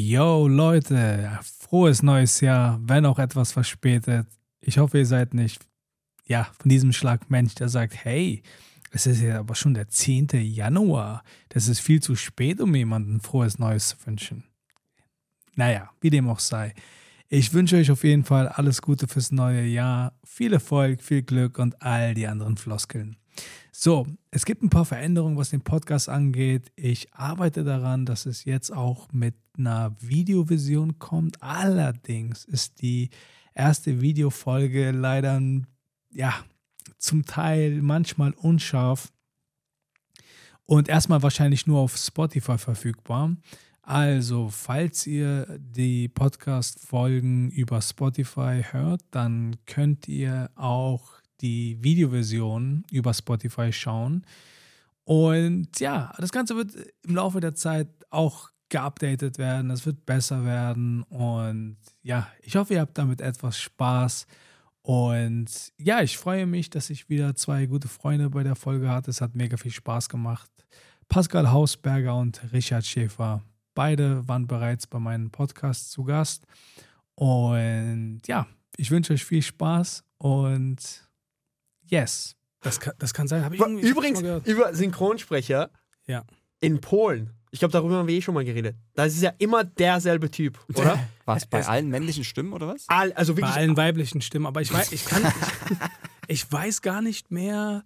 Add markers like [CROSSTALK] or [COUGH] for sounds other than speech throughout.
Yo Leute, frohes neues Jahr, wenn auch etwas verspätet. Ich hoffe, ihr seid nicht ja, von diesem Schlag Mensch, der sagt, hey, es ist ja aber schon der 10. Januar. Das ist viel zu spät, um jemandem frohes Neues zu wünschen. Naja, wie dem auch sei. Ich wünsche euch auf jeden Fall alles Gute fürs neue Jahr, viel Erfolg, viel Glück und all die anderen Floskeln. So, es gibt ein paar Veränderungen, was den Podcast angeht. Ich arbeite daran, dass es jetzt auch mit einer Videovision kommt. Allerdings ist die erste Videofolge leider ja zum Teil manchmal unscharf und erstmal wahrscheinlich nur auf Spotify verfügbar. Also, falls ihr die Podcast-Folgen über Spotify hört, dann könnt ihr auch die Videoversion über Spotify schauen. Und ja, das Ganze wird im Laufe der Zeit auch geupdatet werden. Es wird besser werden. Und ja, ich hoffe, ihr habt damit etwas Spaß. Und ja, ich freue mich, dass ich wieder zwei gute Freunde bei der Folge hatte. Es hat mega viel Spaß gemacht. Pascal Hausberger und Richard Schäfer. Beide waren bereits bei meinem Podcast zu Gast. Und ja, ich wünsche euch viel Spaß und yes. Das kann, das kann sein. Übrigens, über Synchronsprecher ja. in Polen ich glaube, darüber haben wir eh schon mal geredet. Da ist es ja immer derselbe Typ, [LAUGHS] oder? Was? Bei es, allen männlichen Stimmen oder was? All, also wirklich bei allen weiblichen Stimmen. Aber ich weiß, ich kann, [LAUGHS] ich, ich weiß gar nicht mehr,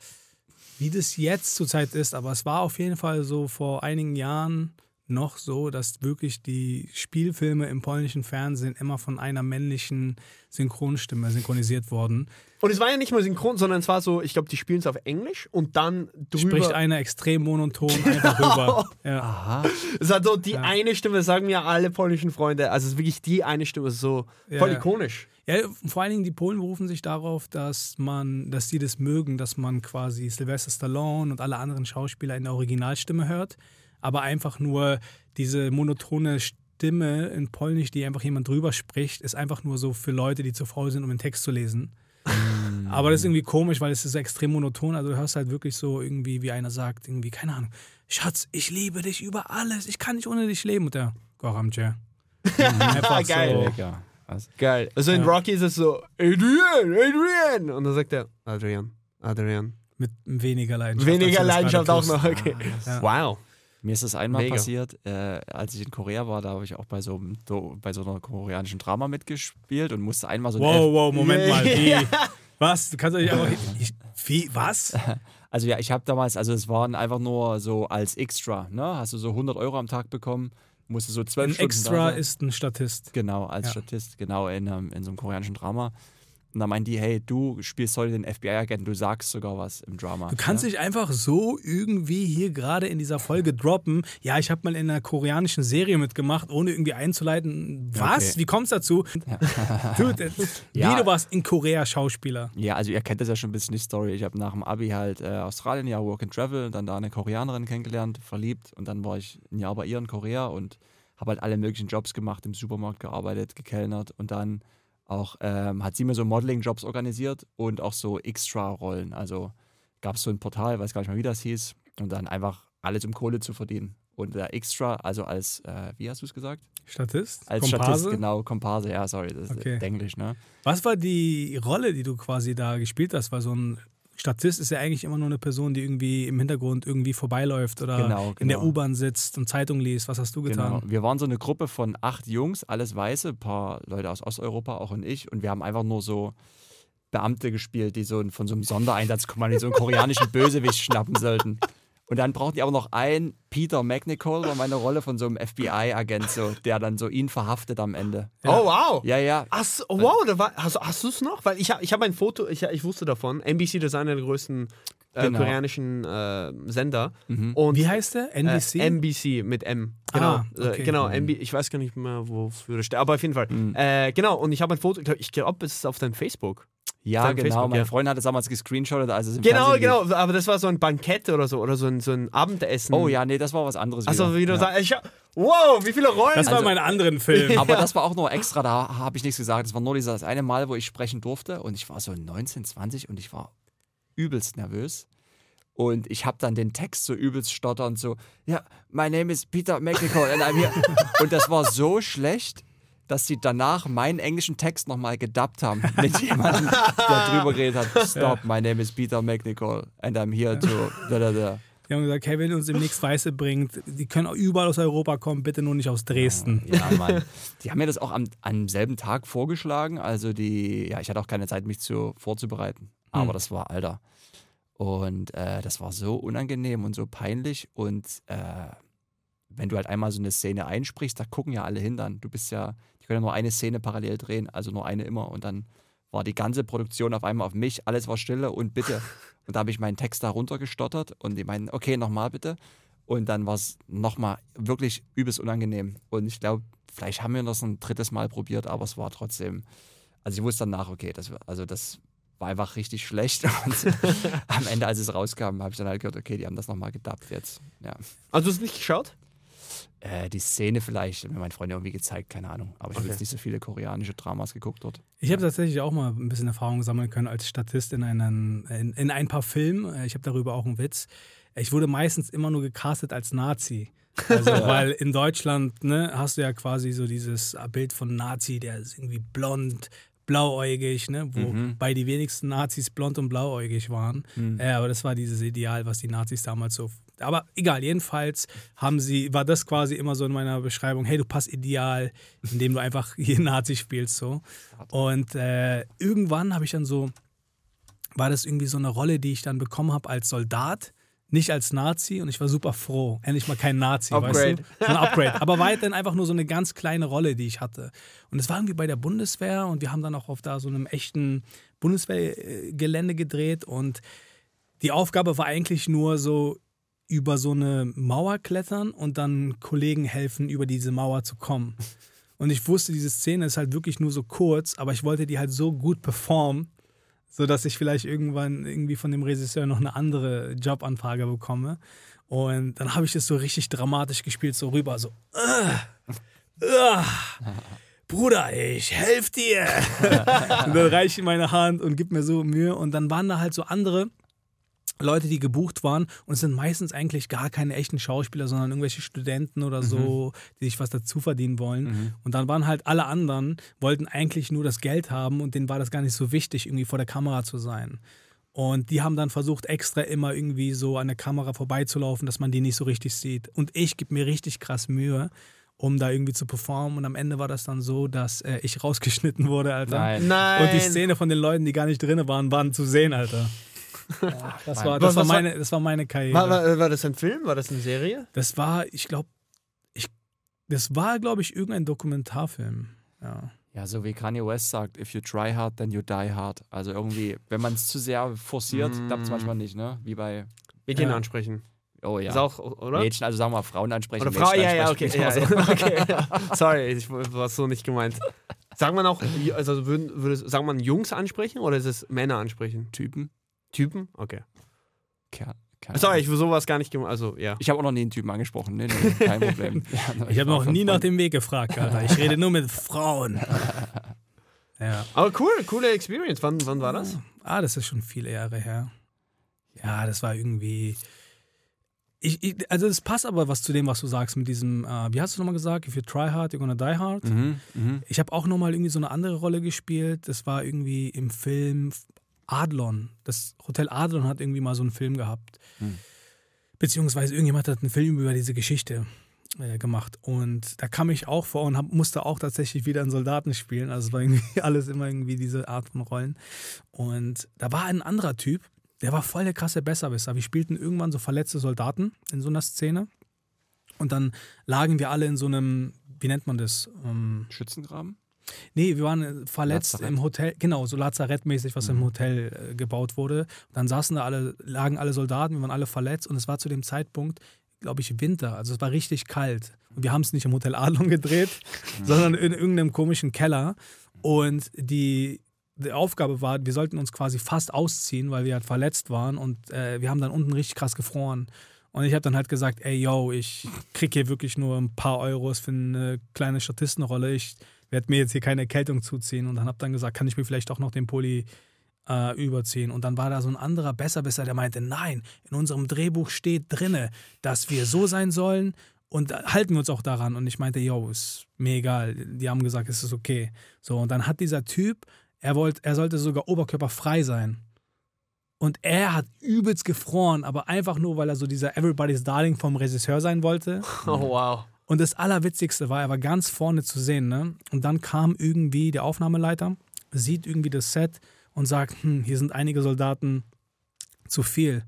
wie das jetzt zurzeit ist. Aber es war auf jeden Fall so vor einigen Jahren noch so, dass wirklich die Spielfilme im polnischen Fernsehen immer von einer männlichen Synchronstimme synchronisiert wurden. Und es war ja nicht mal synchron, sondern es war so, ich glaube, die spielen es auf Englisch und dann drüber. Spricht einer extrem monoton einfach [LAUGHS] rüber. Ja. Aha. Es hat so die ja. eine Stimme, sagen ja alle polnischen Freunde. Also es ist wirklich die eine Stimme, so voll ja. ikonisch. Ja, vor allen Dingen die Polen berufen sich darauf, dass man, dass sie das mögen, dass man quasi Sylvester Stallone und alle anderen Schauspieler in der Originalstimme hört aber einfach nur diese monotone Stimme in Polnisch, die einfach jemand drüber spricht, ist einfach nur so für Leute, die zu faul sind, um den Text zu lesen. Mm. Aber das ist irgendwie komisch, weil es ist extrem monoton. Also du hörst halt wirklich so irgendwie, wie einer sagt, irgendwie, keine Ahnung, Schatz, ich liebe dich über alles, ich kann nicht ohne dich leben. Und der Goramche. [LAUGHS] Einfach Geil. So. Also, Geil. Also in ja. Rocky ist es so, Adrian, Adrian. Und dann sagt er, Adrian, Adrian. Mit weniger Leidenschaft. Weniger Leidenschaft auch noch, okay. Ja. Wow. Mir ist das einmal Mega. passiert, äh, als ich in Korea war, da habe ich auch bei so, bei so einer koreanischen Drama mitgespielt und musste einmal so. Wow, wow, Moment [LAUGHS] mal. Wie? Was? Du kannst doch nicht einfach. Ich, wie? Was? [LAUGHS] Also ja, ich habe damals, also es waren einfach nur so als Extra, ne? Hast du so 100 Euro am Tag bekommen, musste so zwölf Stunden. Extra ist ein Statist. Genau, als ja. Statist, genau, in, in so einem koreanischen Drama. Und dann meinen die, hey, du spielst heute den FBI-Agenten, du sagst sogar was im Drama. Du kannst ja? dich einfach so irgendwie hier gerade in dieser Folge droppen. Ja, ich habe mal in einer koreanischen Serie mitgemacht, ohne irgendwie einzuleiten. Was? Okay. Wie kommst du dazu? Ja. [LAUGHS] du, [LAUGHS] ja. wie du warst in Korea Schauspieler. Ja, also ihr kennt das ja schon ein bisschen die Story. Ich habe nach dem Abi halt äh, Australien, ja, Work and Travel, dann da eine Koreanerin kennengelernt, verliebt und dann war ich ein Jahr bei ihr in Korea und habe halt alle möglichen Jobs gemacht, im Supermarkt gearbeitet, gekellnert und dann auch ähm, hat sie mir so Modeling-Jobs organisiert und auch so Extra-Rollen. Also gab es so ein Portal, weiß gar nicht mal, wie das hieß, und dann einfach alles, um Kohle zu verdienen. Und der Extra, also als, äh, wie hast du es gesagt? Statist? Als Komparse? Statist, genau, Komparse, ja, sorry, das okay. ist Englisch, ne? Was war die Rolle, die du quasi da gespielt hast? War so ein Statist ist ja eigentlich immer nur eine Person, die irgendwie im Hintergrund irgendwie vorbeiläuft oder genau, genau. in der genau. U-Bahn sitzt und Zeitung liest. Was hast du getan? Genau. Wir waren so eine Gruppe von acht Jungs, alles Weiße, ein paar Leute aus Osteuropa, auch und ich. Und wir haben einfach nur so Beamte gespielt, die so von so einem Sondereinsatzkommando so einen koreanischen [LAUGHS] Bösewicht schnappen sollten. Und dann brauchten die aber noch einen Peter McNichol, war meine Rolle von so einem FBI-Agent, so, der dann so ihn verhaftet am Ende. Ja. Oh, wow. Ja, ja. Ach, oh, wow, da war, hast, hast du es noch? Weil ich, ich habe ein Foto, ich, ich wusste davon. NBC, das ist einer der größten äh, genau. koreanischen äh, Sender. Mhm. Und, Wie heißt der? NBC? Äh, NBC mit M. Genau, ah, äh, okay. genau. Mhm. ich weiß gar nicht mehr, wofür das steht, aber auf jeden Fall. Mhm. Äh, genau, und ich habe ein Foto, ich glaube, es ist auf deinem Facebook. Ja, genau. Facebook, mein ja. Freund hat es damals gescreenshottet, als es im Genau, Fernsehen genau. Lief. Aber das war so ein Bankett oder so oder so ein, so ein Abendessen. Oh ja, nee, das war was anderes. Also wie du ja. sagst, wow, wie viele Rollen. Das war also, mein anderen Film. [LAUGHS] Aber das war auch nur extra. Da habe ich nichts gesagt. Das war nur dieses eine Mal, wo ich sprechen durfte und ich war so 19, 20 und ich war übelst nervös. Und ich habe dann den Text so übelst stotternd so, ja, my name is Peter McNichol and I'm here. [LAUGHS] Und das war so schlecht, dass sie danach meinen englischen Text nochmal gedubbt haben [LAUGHS] mit jemandem, der drüber geredet hat. Stop, my name is Peter McNichol and I'm here to. Da, da, da. Die haben gesagt, hey, wenn ihr uns demnächst Weiße bringt, die können auch überall aus Europa kommen, bitte nur nicht aus Dresden. Ja, Mann. Die haben mir das auch am, am selben Tag vorgeschlagen. Also die, ja, ich hatte auch keine Zeit, mich zu, vorzubereiten. Aber hm. das war, Alter. Und äh, das war so unangenehm und so peinlich. Und äh, wenn du halt einmal so eine Szene einsprichst, da gucken ja alle hin dann. Du bist ja, können ja nur eine Szene parallel drehen, also nur eine immer. Und dann war die ganze Produktion auf einmal auf mich, alles war stille und bitte. [LAUGHS] Und da habe ich meinen Text da runtergestottert und die meinen, okay, nochmal bitte. Und dann war es nochmal wirklich übelst unangenehm. Und ich glaube, vielleicht haben wir das ein drittes Mal probiert, aber es war trotzdem, also ich wusste danach, okay, das, also das war einfach richtig schlecht. [LAUGHS] Und am Ende, als es rauskam, habe ich dann halt gehört, okay, die haben das nochmal gedubbt jetzt. Ja. Also du hast nicht geschaut? Äh, die Szene vielleicht, mir mein Freund irgendwie gezeigt, keine Ahnung. Aber ich okay. habe jetzt nicht so viele koreanische Dramas geguckt dort. Ich habe tatsächlich auch mal ein bisschen Erfahrung sammeln können als Statist in, einen, in, in ein paar Filmen. Äh, ich habe darüber auch einen Witz. Ich wurde meistens immer nur gecastet als Nazi. Also, [LAUGHS] weil in Deutschland ne, hast du ja quasi so dieses Bild von Nazi, der ist irgendwie blond, blauäugig, ne? wobei mhm. die wenigsten Nazis blond und blauäugig waren. Mhm. Äh, aber das war dieses Ideal, was die Nazis damals so aber egal, jedenfalls haben sie, war das quasi immer so in meiner Beschreibung, hey, du passt ideal, indem du einfach [LAUGHS] hier Nazi spielst so. Und äh, irgendwann habe ich dann so, war das irgendwie so eine Rolle, die ich dann bekommen habe als Soldat, nicht als Nazi und ich war super froh. Endlich mal kein Nazi, Upgrade. weißt du? So ein Upgrade. Aber weiterhin einfach nur so eine ganz kleine Rolle, die ich hatte. Und es war irgendwie bei der Bundeswehr und wir haben dann auch auf da so einem echten Bundeswehrgelände gedreht und die Aufgabe war eigentlich nur so über so eine Mauer klettern und dann Kollegen helfen, über diese Mauer zu kommen. [LAUGHS] Und ich wusste, diese Szene ist halt wirklich nur so kurz, aber ich wollte die halt so gut performen, sodass ich vielleicht irgendwann irgendwie von dem Regisseur noch eine andere Jobanfrage bekomme. Und dann habe ich das so richtig dramatisch gespielt, so rüber, so, uh, uh, Bruder, ich helfe dir. [LAUGHS] und dann reiche ich meine Hand und gib mir so Mühe. Und dann waren da halt so andere, Leute, die gebucht waren und es sind meistens eigentlich gar keine echten Schauspieler, sondern irgendwelche Studenten oder so, mhm. die sich was dazu verdienen wollen. Mhm. Und dann waren halt alle anderen, wollten eigentlich nur das Geld haben und denen war das gar nicht so wichtig, irgendwie vor der Kamera zu sein. Und die haben dann versucht, extra immer irgendwie so an der Kamera vorbeizulaufen, dass man die nicht so richtig sieht. Und ich gebe mir richtig krass Mühe, um da irgendwie zu performen. Und am Ende war das dann so, dass äh, ich rausgeschnitten wurde, Alter. Nein. Nein. Und die Szene von den Leuten, die gar nicht drin waren, waren zu sehen, Alter. Ja, das, war, das, war meine, das war meine Karriere. War, war, war, das ein Film? War das eine Serie? Das war, ich glaube, ich, das war, glaube ich, irgendein Dokumentarfilm. Ja. Ja, so wie Kanye West sagt, if you try hard, then you die hard. Also irgendwie, wenn man es zu sehr forciert, mm. klappt es manchmal nicht, ne? Wie bei Mädchen ja. ansprechen. Oh ja. Ist auch, oder? Mädchen, also sagen wir mal Frauen ansprechen. Oder Frau, ja, ja, okay. [LAUGHS] Ja, so. okay ja. Sorry, ich war so nicht gemeint. Sagt man auch, also würde, würde, sagen man Jungs ansprechen oder ist es Männer ansprechen? Typen. Typen? Okay. Kerl. Sorry, ich will sowas gar nicht gemacht. Also, ja. Ich habe auch noch nie einen Typen angesprochen. Nee, nee, kein Problem. [LAUGHS] Ja, ich habe noch nie nach dem Weg gefragt, Alter. Ich rede nur mit Frauen. [LAUGHS] ja. Aber cool, coole Experience. Wann, wann war das? Ah, das ist schon viele Jahre her. Ja, das war irgendwie. Ich, ich, also es passt aber was zu dem, was du sagst mit diesem, äh, wie hast du nochmal gesagt, if you try hard, you're gonna die hard. Mhm, mh. Ich habe auch nochmal irgendwie so eine andere Rolle gespielt. Das war irgendwie im Film Adlon. Das Hotel Adlon hat irgendwie mal so einen Film gehabt. Hm. Beziehungsweise irgendjemand hat einen Film über diese Geschichte äh, gemacht. Und da kam ich auch vor und hab, musste auch tatsächlich wieder einen Soldaten spielen. Also es war irgendwie [LAUGHS] alles immer irgendwie diese Art von Rollen. Und da war ein anderer Typ, der war voll der krasse Besserwisser. Wir spielten irgendwann so verletzte Soldaten in so einer Szene. Und dann lagen wir alle in so einem, wie nennt man das? Ähm, Schützengraben? Nee, wir waren äh, verletzt Lazarett. im Hotel, genau, so Lazarettmäßig, was mhm. im Hotel äh, gebaut wurde. Dann saßen da alle, lagen alle Soldaten, wir waren alle verletzt und es war zu dem Zeitpunkt, glaube ich, Winter. Also es war richtig kalt. Und wir haben es nicht im Hotel Adlon gedreht, [LAUGHS] mhm. sondern in irgendeinem komischen Keller. Und die, die Aufgabe war, wir sollten uns quasi fast ausziehen, weil wir halt verletzt waren und äh, wir haben dann unten richtig krass gefroren. Und ich habe dann halt gesagt, ey, yo, ich kriege hier wirklich nur ein paar Euros für eine kleine Statistenrolle. Ich werde mir jetzt hier keine Erkältung zuziehen und dann habe dann gesagt, kann ich mir vielleicht auch noch den Pulli äh, überziehen. Und dann war da so ein anderer Besserwisser, der meinte, nein, in unserem Drehbuch steht drinne, dass wir so sein sollen und halten wir uns auch daran. Und ich meinte, yo, ist mir egal. Die haben gesagt, es ist okay. So, und dann hat dieser Typ, er, wollte, er sollte sogar oberkörperfrei sein. Und er hat übelst gefroren, aber einfach nur, weil er so dieser Everybody's Darling vom Regisseur sein wollte. [LAUGHS] Oh, wow. Und das Allerwitzigste war, er war ganz vorne zu sehen. Ne? Und dann kam irgendwie der Aufnahmeleiter, sieht irgendwie das Set und sagt, hm, hier sind einige Soldaten zu viel.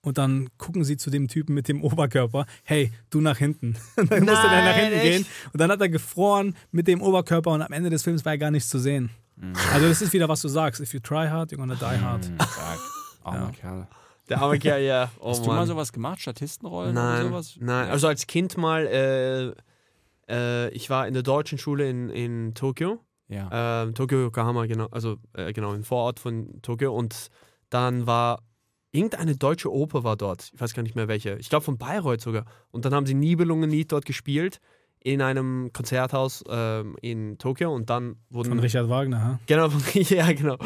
Und dann gucken sie zu dem Typen mit dem Oberkörper, hey, du nach hinten. Und [LAUGHS] dann musste der nach hinten echt? gehen. Und dann hat er gefroren mit dem Oberkörper und am Ende des Films war er gar nichts zu sehen. Mhm. Also das ist wieder, was du sagst. If you try hard, you're gonna die hard. Hm, stark. Armer Ja. Kerl. Der arme Kerl, ja. [LAUGHS] Oh, Hast du mal Mann. sowas gemacht? Statistenrollen Nein, oder sowas? nein. Also als Kind mal, äh, äh, ich war in der deutschen Schule in, in Tokio. Ja. Ähm, Tokio, Yokohama, genau, also äh, genau, im Vorort von Tokio. Und dann war irgendeine deutsche Oper war dort. Ich weiß gar nicht mehr welche. Ich glaube von Bayreuth sogar. Und dann haben sie Nibelungenlied dort gespielt in einem Konzerthaus ähm, in Tokio. Und dann wurden Von Richard Wagner, ha? Genau, [LAUGHS] ja, genau.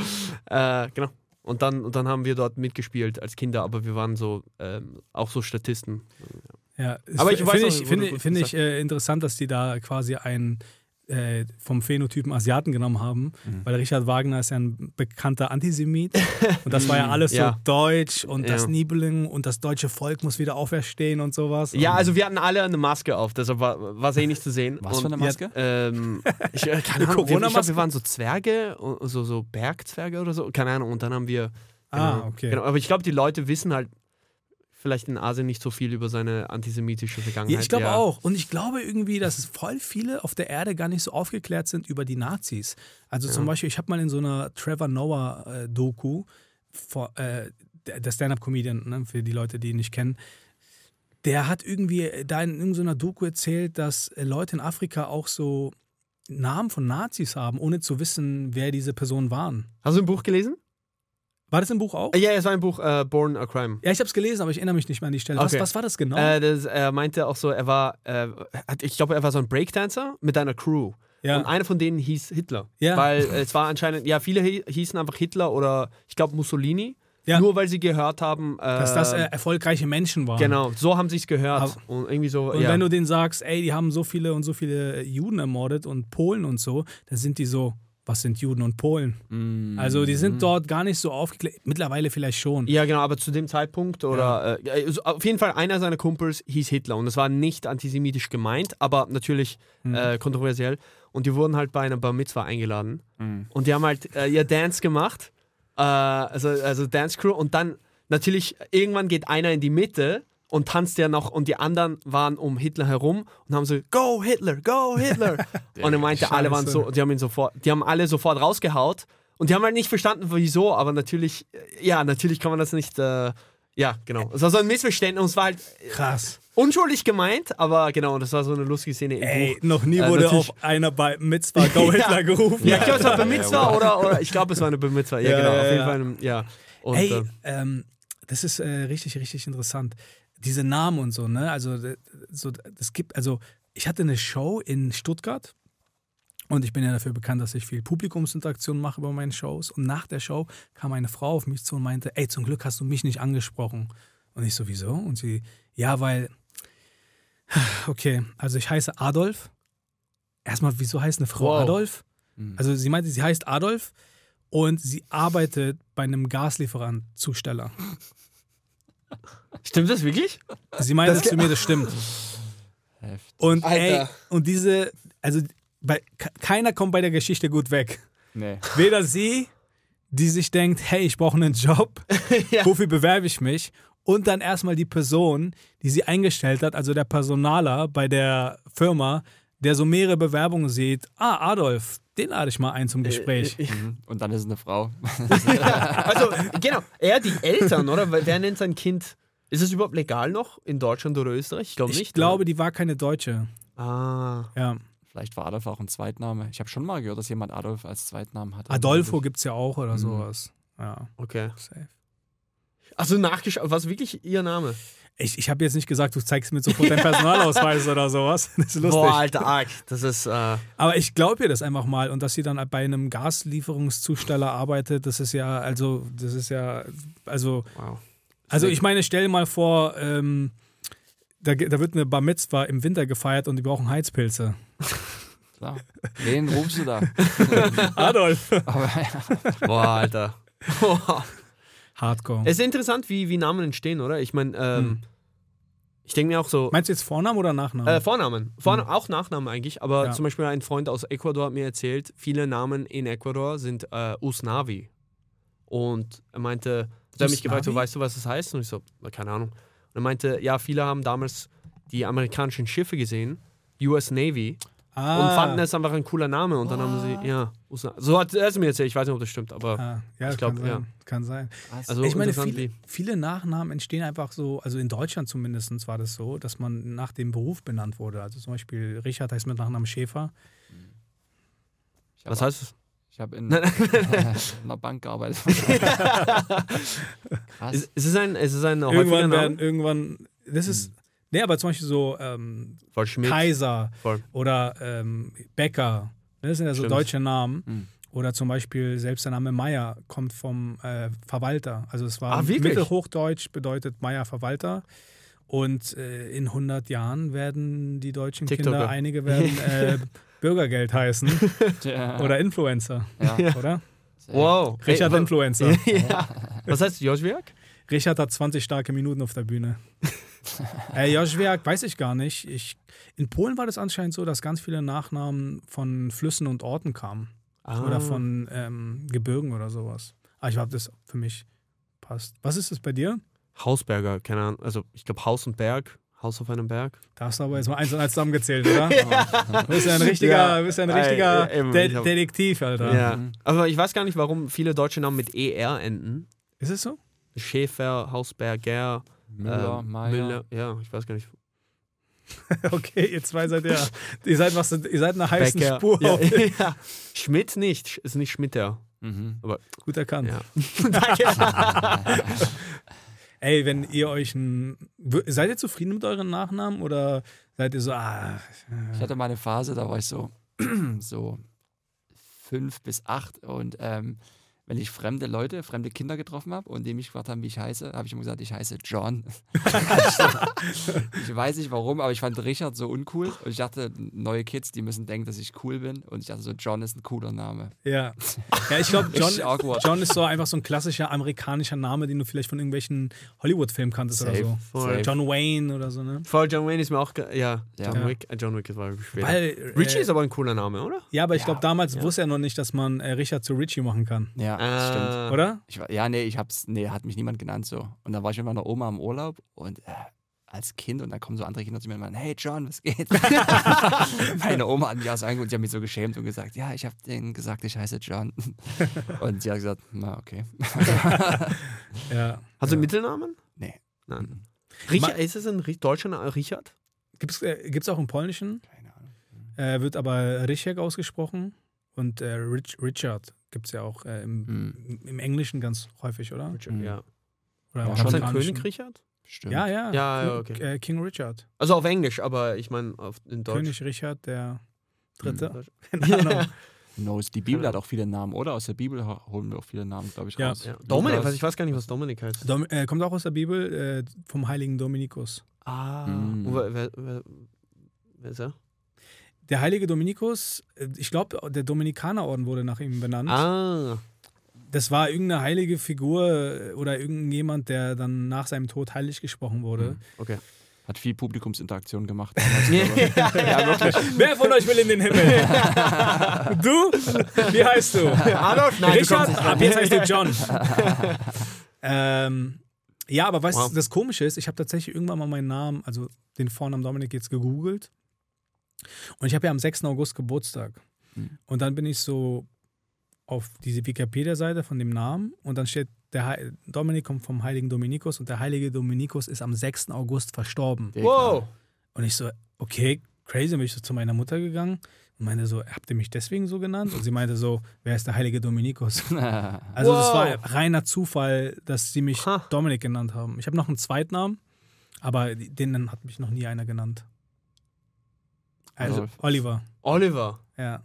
Äh, genau. Und dann, und dann haben wir dort mitgespielt als Kinder, aber wir waren so ähm, auch so Statisten. Ja, Aber ich weiß finde ich, finde, gut finde ich äh, interessant, dass die da quasi einen äh, vom Phänotypen Asiaten genommen haben, Mhm. weil Richard Wagner ist ja ein bekannter Antisemit [LAUGHS] und das war ja alles Ja. so deutsch und das Ja. Nibelungen und das deutsche Volk muss wieder auferstehen und sowas. Ja, und, also wir hatten alle eine Maske auf, deshalb war, war eh nicht zu sehen. Was für Und, eine Maske? Ähm, [LAUGHS] ich, äh, keine Eine Ahnung, wir, ich glaube, Corona-Maske? wir waren so Zwerge, so, so Bergzwerge oder so, keine Ahnung. Und dann haben wir. Ah, genau, okay. Genau, aber ich glaube, die Leute wissen halt vielleicht in Asien nicht so viel über seine antisemitische Vergangenheit. Ja, ich glaube ja. auch. Und ich glaube irgendwie, dass es voll viele auf der Erde gar nicht so aufgeklärt sind über die Nazis. Also zum Beispiel, ich habe mal in so einer Trevor Noah-Doku, äh, der der Stand-Up-Comedian, ne, für die Leute, die ihn nicht kennen, der hat irgendwie da in irgendeiner Doku erzählt, dass äh, Leute in Afrika auch so Namen von Nazis haben, ohne zu wissen, wer diese Personen waren. Hast du ein Buch gelesen? War das im Buch auch? Ja, es war ein Buch, äh, Born a Crime. Ja, ich habe es gelesen, aber ich erinnere mich nicht mehr an die Stelle. Was, Okay. was war das genau? Äh, das, er meinte auch so, er war, äh, ich glaube, er war so ein Breakdancer mit einer Crew. ja. Und einer von denen hieß Hitler. Ja. Weil es war anscheinend, ja, viele hi- hießen einfach Hitler oder ich glaube Mussolini. Ja. Nur weil sie gehört haben. Äh, dass das äh, erfolgreiche Menschen waren. Genau, so haben sie es gehört. Aber- und irgendwie so, Und ja. wenn du denen sagst, ey, die haben so viele und so viele Juden ermordet und Polen und so, dann sind die so, was sind Juden und Polen? Mm. Also die sind dort gar nicht so aufgeklärt. Mittlerweile vielleicht schon. ja, genau, aber zu dem Zeitpunkt oder äh, also auf jeden Fall einer seiner Kumpels hieß Hitler und es war nicht antisemitisch gemeint, aber natürlich Mhm. äh, kontroversiell. Und die wurden halt bei einer Bar Mitzvah eingeladen Mm. und die haben halt äh, ihr Dance gemacht, äh, also, also Dance Crew und dann natürlich irgendwann geht einer in die Mitte und tanzt ja noch und die anderen waren um Hitler herum und haben so Go Hitler, Go Hitler [LAUGHS] und er meinte alle waren Scheiße. so, die haben ihn sofort, die haben alle sofort rausgehaut und die haben halt nicht verstanden wieso, aber natürlich, äh, ja natürlich kann man das nicht, äh, ja genau, es war so ein Missverständnis, es war halt Krass. unschuldig gemeint, aber genau, das war so eine lustige Szene im Ey, Buch. noch nie Äh, wurde auf einer bei Mitzvah Go [LAUGHS] Ja. Hitler gerufen. Ja, ich glaube, es war bei Ja, wow. oder, oder ich glaube, es war eine Bar Mitzvah. Ja, Ja, genau, ja, auf jeden ja. Fall. Ja. Und, Ey, äh, ähm, das ist äh, richtig, richtig interessant. Diese Namen und so, ne? Also, so, das gibt, also, ich hatte eine Show in Stuttgart und ich bin ja dafür bekannt, dass ich viel Publikumsinteraktion mache bei meinen Shows. Und nach der Show kam eine Frau auf mich zu und meinte: Ey, zum Glück hast du mich nicht angesprochen. Und ich sowieso. Und sie, ja, weil, okay, also ich heiße Adolf. Erstmal, wieso heißt eine Frau Wow. Adolf? Mhm. Also sie meinte, sie heißt Adolf und sie arbeitet bei einem Gaslieferant Zusteller. Stimmt das wirklich? Sie meinte Das- zu mir, das stimmt. Heftig. Und ey, und diese, also bei, ke- keiner kommt bei der Geschichte gut weg. Nee. Weder sie, die sich denkt, hey, ich brauche einen Job, [LAUGHS] Ja. wofür bewerbe ich mich? Und dann erstmal die Person, die sie eingestellt hat, also der Personaler bei der Firma, der so mehrere Bewerbungen sieht. Ah, Adolf, den lade ich mal ein zum Gespräch. Mhm. Und dann ist es eine Frau. [LAUGHS] Also, genau, er, die Eltern, oder? Weil Wer nennt sein Kind? Ist es überhaupt legal noch in Deutschland oder Österreich? Ich glaube Ich nicht. glaube, die war keine Deutsche. Oder? Ah. Ja. Vielleicht war Adolf auch ein Zweitname. Ich habe schon mal gehört, dass jemand Adolf als Zweitnamen hatte. Adolfo gibt es ja auch oder Mhm. sowas. Ja, Okay. safe. Also nachgeschaut, was wirklich ihr Name? Ich, ich habe jetzt nicht gesagt, du zeigst mir sofort deinen Personalausweis [LAUGHS] oder sowas. Das ist lustig. Boah, alter Arg. Das ist, äh, Aber ich glaube ihr das einfach mal und dass sie dann bei einem Gaslieferungszusteller arbeitet, das ist ja, also, das ist ja, also, wow. also ich meine, stell dir mal vor, ähm, da, da wird eine Bar Mitzvah im Winter gefeiert und die brauchen Heizpilze. [LAUGHS] Klar. Wen rufst du da? [LAUGHS] Adolf. Aber, ja. Boah, Alter. Hardcore. es ist interessant, wie, wie Namen entstehen, oder? Ich meine, ähm, Hm. Ich denke mir auch so. Meinst du jetzt Vornamen oder Nachnamen? Äh, Vornamen. Vorna Auch Nachnamen eigentlich. Aber Ja. zum Beispiel ein Freund aus Ecuador hat mir erzählt, viele Namen in Ecuador sind äh, Usnavi. Und er meinte, er hat mich gefragt, so, weißt du, was das heißt? Und ich so, "Na, keine Ahnung. Und er meinte, ja, viele haben damals die amerikanischen Schiffe gesehen, US Navy, ah, und fanden es einfach ein cooler Name. Und dann haben sie, ja, so hat er es mir erzählt. Ich weiß nicht, ob das stimmt, aber Ah, ja, Ich glaub, kann sein. ja. Kann sein. Also ich meine, viele, viele Nachnamen entstehen einfach so, also in Deutschland zumindest war das so, dass man nach dem Beruf benannt wurde. Also zum Beispiel Richard heißt mit Nachnamen Schäfer. Was heißt es? Ich habe in, [LAUGHS] in einer Bank gearbeitet. [LAUGHS] Krass. Es es ist ein, es ist ein Irgendwann werden, Name. irgendwann, das ist, nee, aber zum Beispiel so ähm. Kaiser Voll. oder ähm, Becker, ne, das sind ja so Stimmt. deutsche Namen. Mhm. Oder zum Beispiel selbst der Name Meier kommt vom äh, Verwalter. Also es war Ah? Mittelhochdeutsch bedeutet Meier Verwalter. Und äh, in 100 Jahren werden die deutschen TikToker. Kinder, einige werden [LAUGHS] äh, Bürgergeld heißen Ja. oder Influencer, ja. oder? Wow. Richard Ey, Influencer. [LAUGHS] ja. Was heißt Joschwiak? Richard hat 20 starke Minuten auf der Bühne. [LAUGHS] äh, Joschwerk weiß ich gar nicht. Ich, in Polen war das anscheinend so, dass ganz viele Nachnamen von Flüssen und Orten kamen. Ah. Oder von ähm, Gebirgen oder sowas. Aber ich glaube, das für mich passt. Was ist das bei dir? Hausberger, keine Ahnung. Also ich glaube Haus und Berg. Haus auf einem Berg. Da hast du aber jetzt mal eins und eins zusammengezählt, oder? [LAUGHS] Du bist ja ein richtiger, Ja. bist ja ein richtiger eben, De hab- Detektiv, Alter. Ja. Aber ich weiß gar nicht, warum viele deutsche Namen mit ER enden. Ist es so? Schäfer, Hausberger, Müller, ähm, Meier. Müller. Ja, ich weiß gar nicht. [LAUGHS] okay, ihr zwei seid ja, [LAUGHS] ihr seid was, ihr seid eine heißen Becker. Spur. Ja, [LAUGHS] ja. Schmidt nicht. Ist nicht Schmitter. Mhm. Gut erkannt. Ja. Ey, wenn ihr euch ein, seid ihr zufrieden mit euren Nachnamen oder seid ihr so, ah, Ich hatte mal eine Phase, da war ich so, [CLEARS THROAT] so fünf bis acht und ähm, wenn ich fremde Leute, fremde Kinder getroffen habe und die mich gefragt haben, wie ich heiße, habe ich immer gesagt, ich heiße John. [LAUGHS] ich weiß nicht warum, aber ich fand Richard so uncool und ich dachte, neue Kids, die müssen denken, dass ich cool bin und ich dachte so, John ist ein cooler Name. ja. Ja, ich glaube, [LAUGHS] John. John ist so einfach so ein klassischer amerikanischer Name, den du vielleicht von irgendwelchen Hollywood-Filmen kanntest oder Safe. so. Voll. John Wayne oder so, ne? Voll John Wayne ist mir auch. Ja, Ja. John Ja. Wick. Äh, John Wick war später. Weil, Richie äh, ist aber ein cooler Name, oder? Ja, aber ich Ja, glaube, damals ja. wusste er noch nicht, dass man äh, Richard zu Richie machen kann. Ja, das stimmt. Ah. Oder? Ich war, ja, nee, ich hab's, nee, hat mich niemand genannt so. Und dann war ich mit meiner Oma im Urlaub und äh, als Kind und dann kommen so andere Kinder zu mir und meinen, hey John, was geht? [LAUGHS] [LAUGHS] Meine Oma hat mich auch so angeguckt die hat mich so geschämt und gesagt, ja, ich habe denen gesagt, ich heiße John. [LAUGHS] Und sie hat gesagt, na okay. Ja. Hast du einen Mittelnamen? Nee. Nein. Richard, ist es ein deutscher Name? Richard? Gibt es äh, gibt's auch im Polnischen, Keine Ahnung. äh, wird aber Richek ausgesprochen. Und äh, Rich, Richard gibt es ja auch äh, im, Hm. im Englischen ganz häufig, oder? Richard, Mhm. ja. oder Ja, Amerikanischen. König Richard? Stimmt. Ja, ja. Ja, okay. äh, King Richard. Also auf Englisch, aber ich meine auf in Deutsch. König Richard, der Dritte. [LAUGHS] Ahnung. Knows. Die Bibel hat auch viele Namen, oder? Aus der Bibel ho- holen wir auch viele Namen, glaube ich, Ja. raus. Ja. Dominik, was, ich weiß gar nicht, was Dominik heißt. Dom, äh, kommt auch aus der Bibel, äh, vom heiligen Dominikus. Ah. Mm. Wer, wer, wer, wer ist er? Der heilige Dominikus, äh, ich glaube, der Dominikanerorden wurde nach ihm benannt. Ah. Das war irgendeine heilige Figur äh, oder irgendjemand, der dann nach seinem Tod heilig gesprochen wurde. Mhm. Okay. Hat viel Publikumsinteraktion gemacht. [LAUGHS] [LAUGHS] ja, wirklich. Wer von euch will in den Himmel? [LAUGHS] du? Wie heißt du? Adolf? Nein, Richard? du Ab jetzt heißt du John. ähm, ja, aber was Wow. das Komische ist, ich habe tatsächlich irgendwann mal meinen Namen, also den Vornamen Dominik jetzt gegoogelt. Und ich habe ja am 6. August Geburtstag. Mhm. Und dann bin ich so auf diese Wikipedia-Seite von dem Namen und dann steht, der Hei- Dominik kommt vom heiligen Dominikus und der heilige Dominikus ist am 6. August verstorben. Wow. Und ich so, okay, crazy, dann bin ich so zu meiner Mutter gegangen und meinte so, habt ihr mich deswegen so genannt? Und sie meinte so, wer ist der heilige Dominikus? [LAUGHS] Also das Wow. war reiner Zufall, dass sie mich Ha. Dominik genannt haben. Ich habe noch einen Zweitnamen, Aber den hat mich noch nie einer genannt. Also. Oliver, Oliver. ja.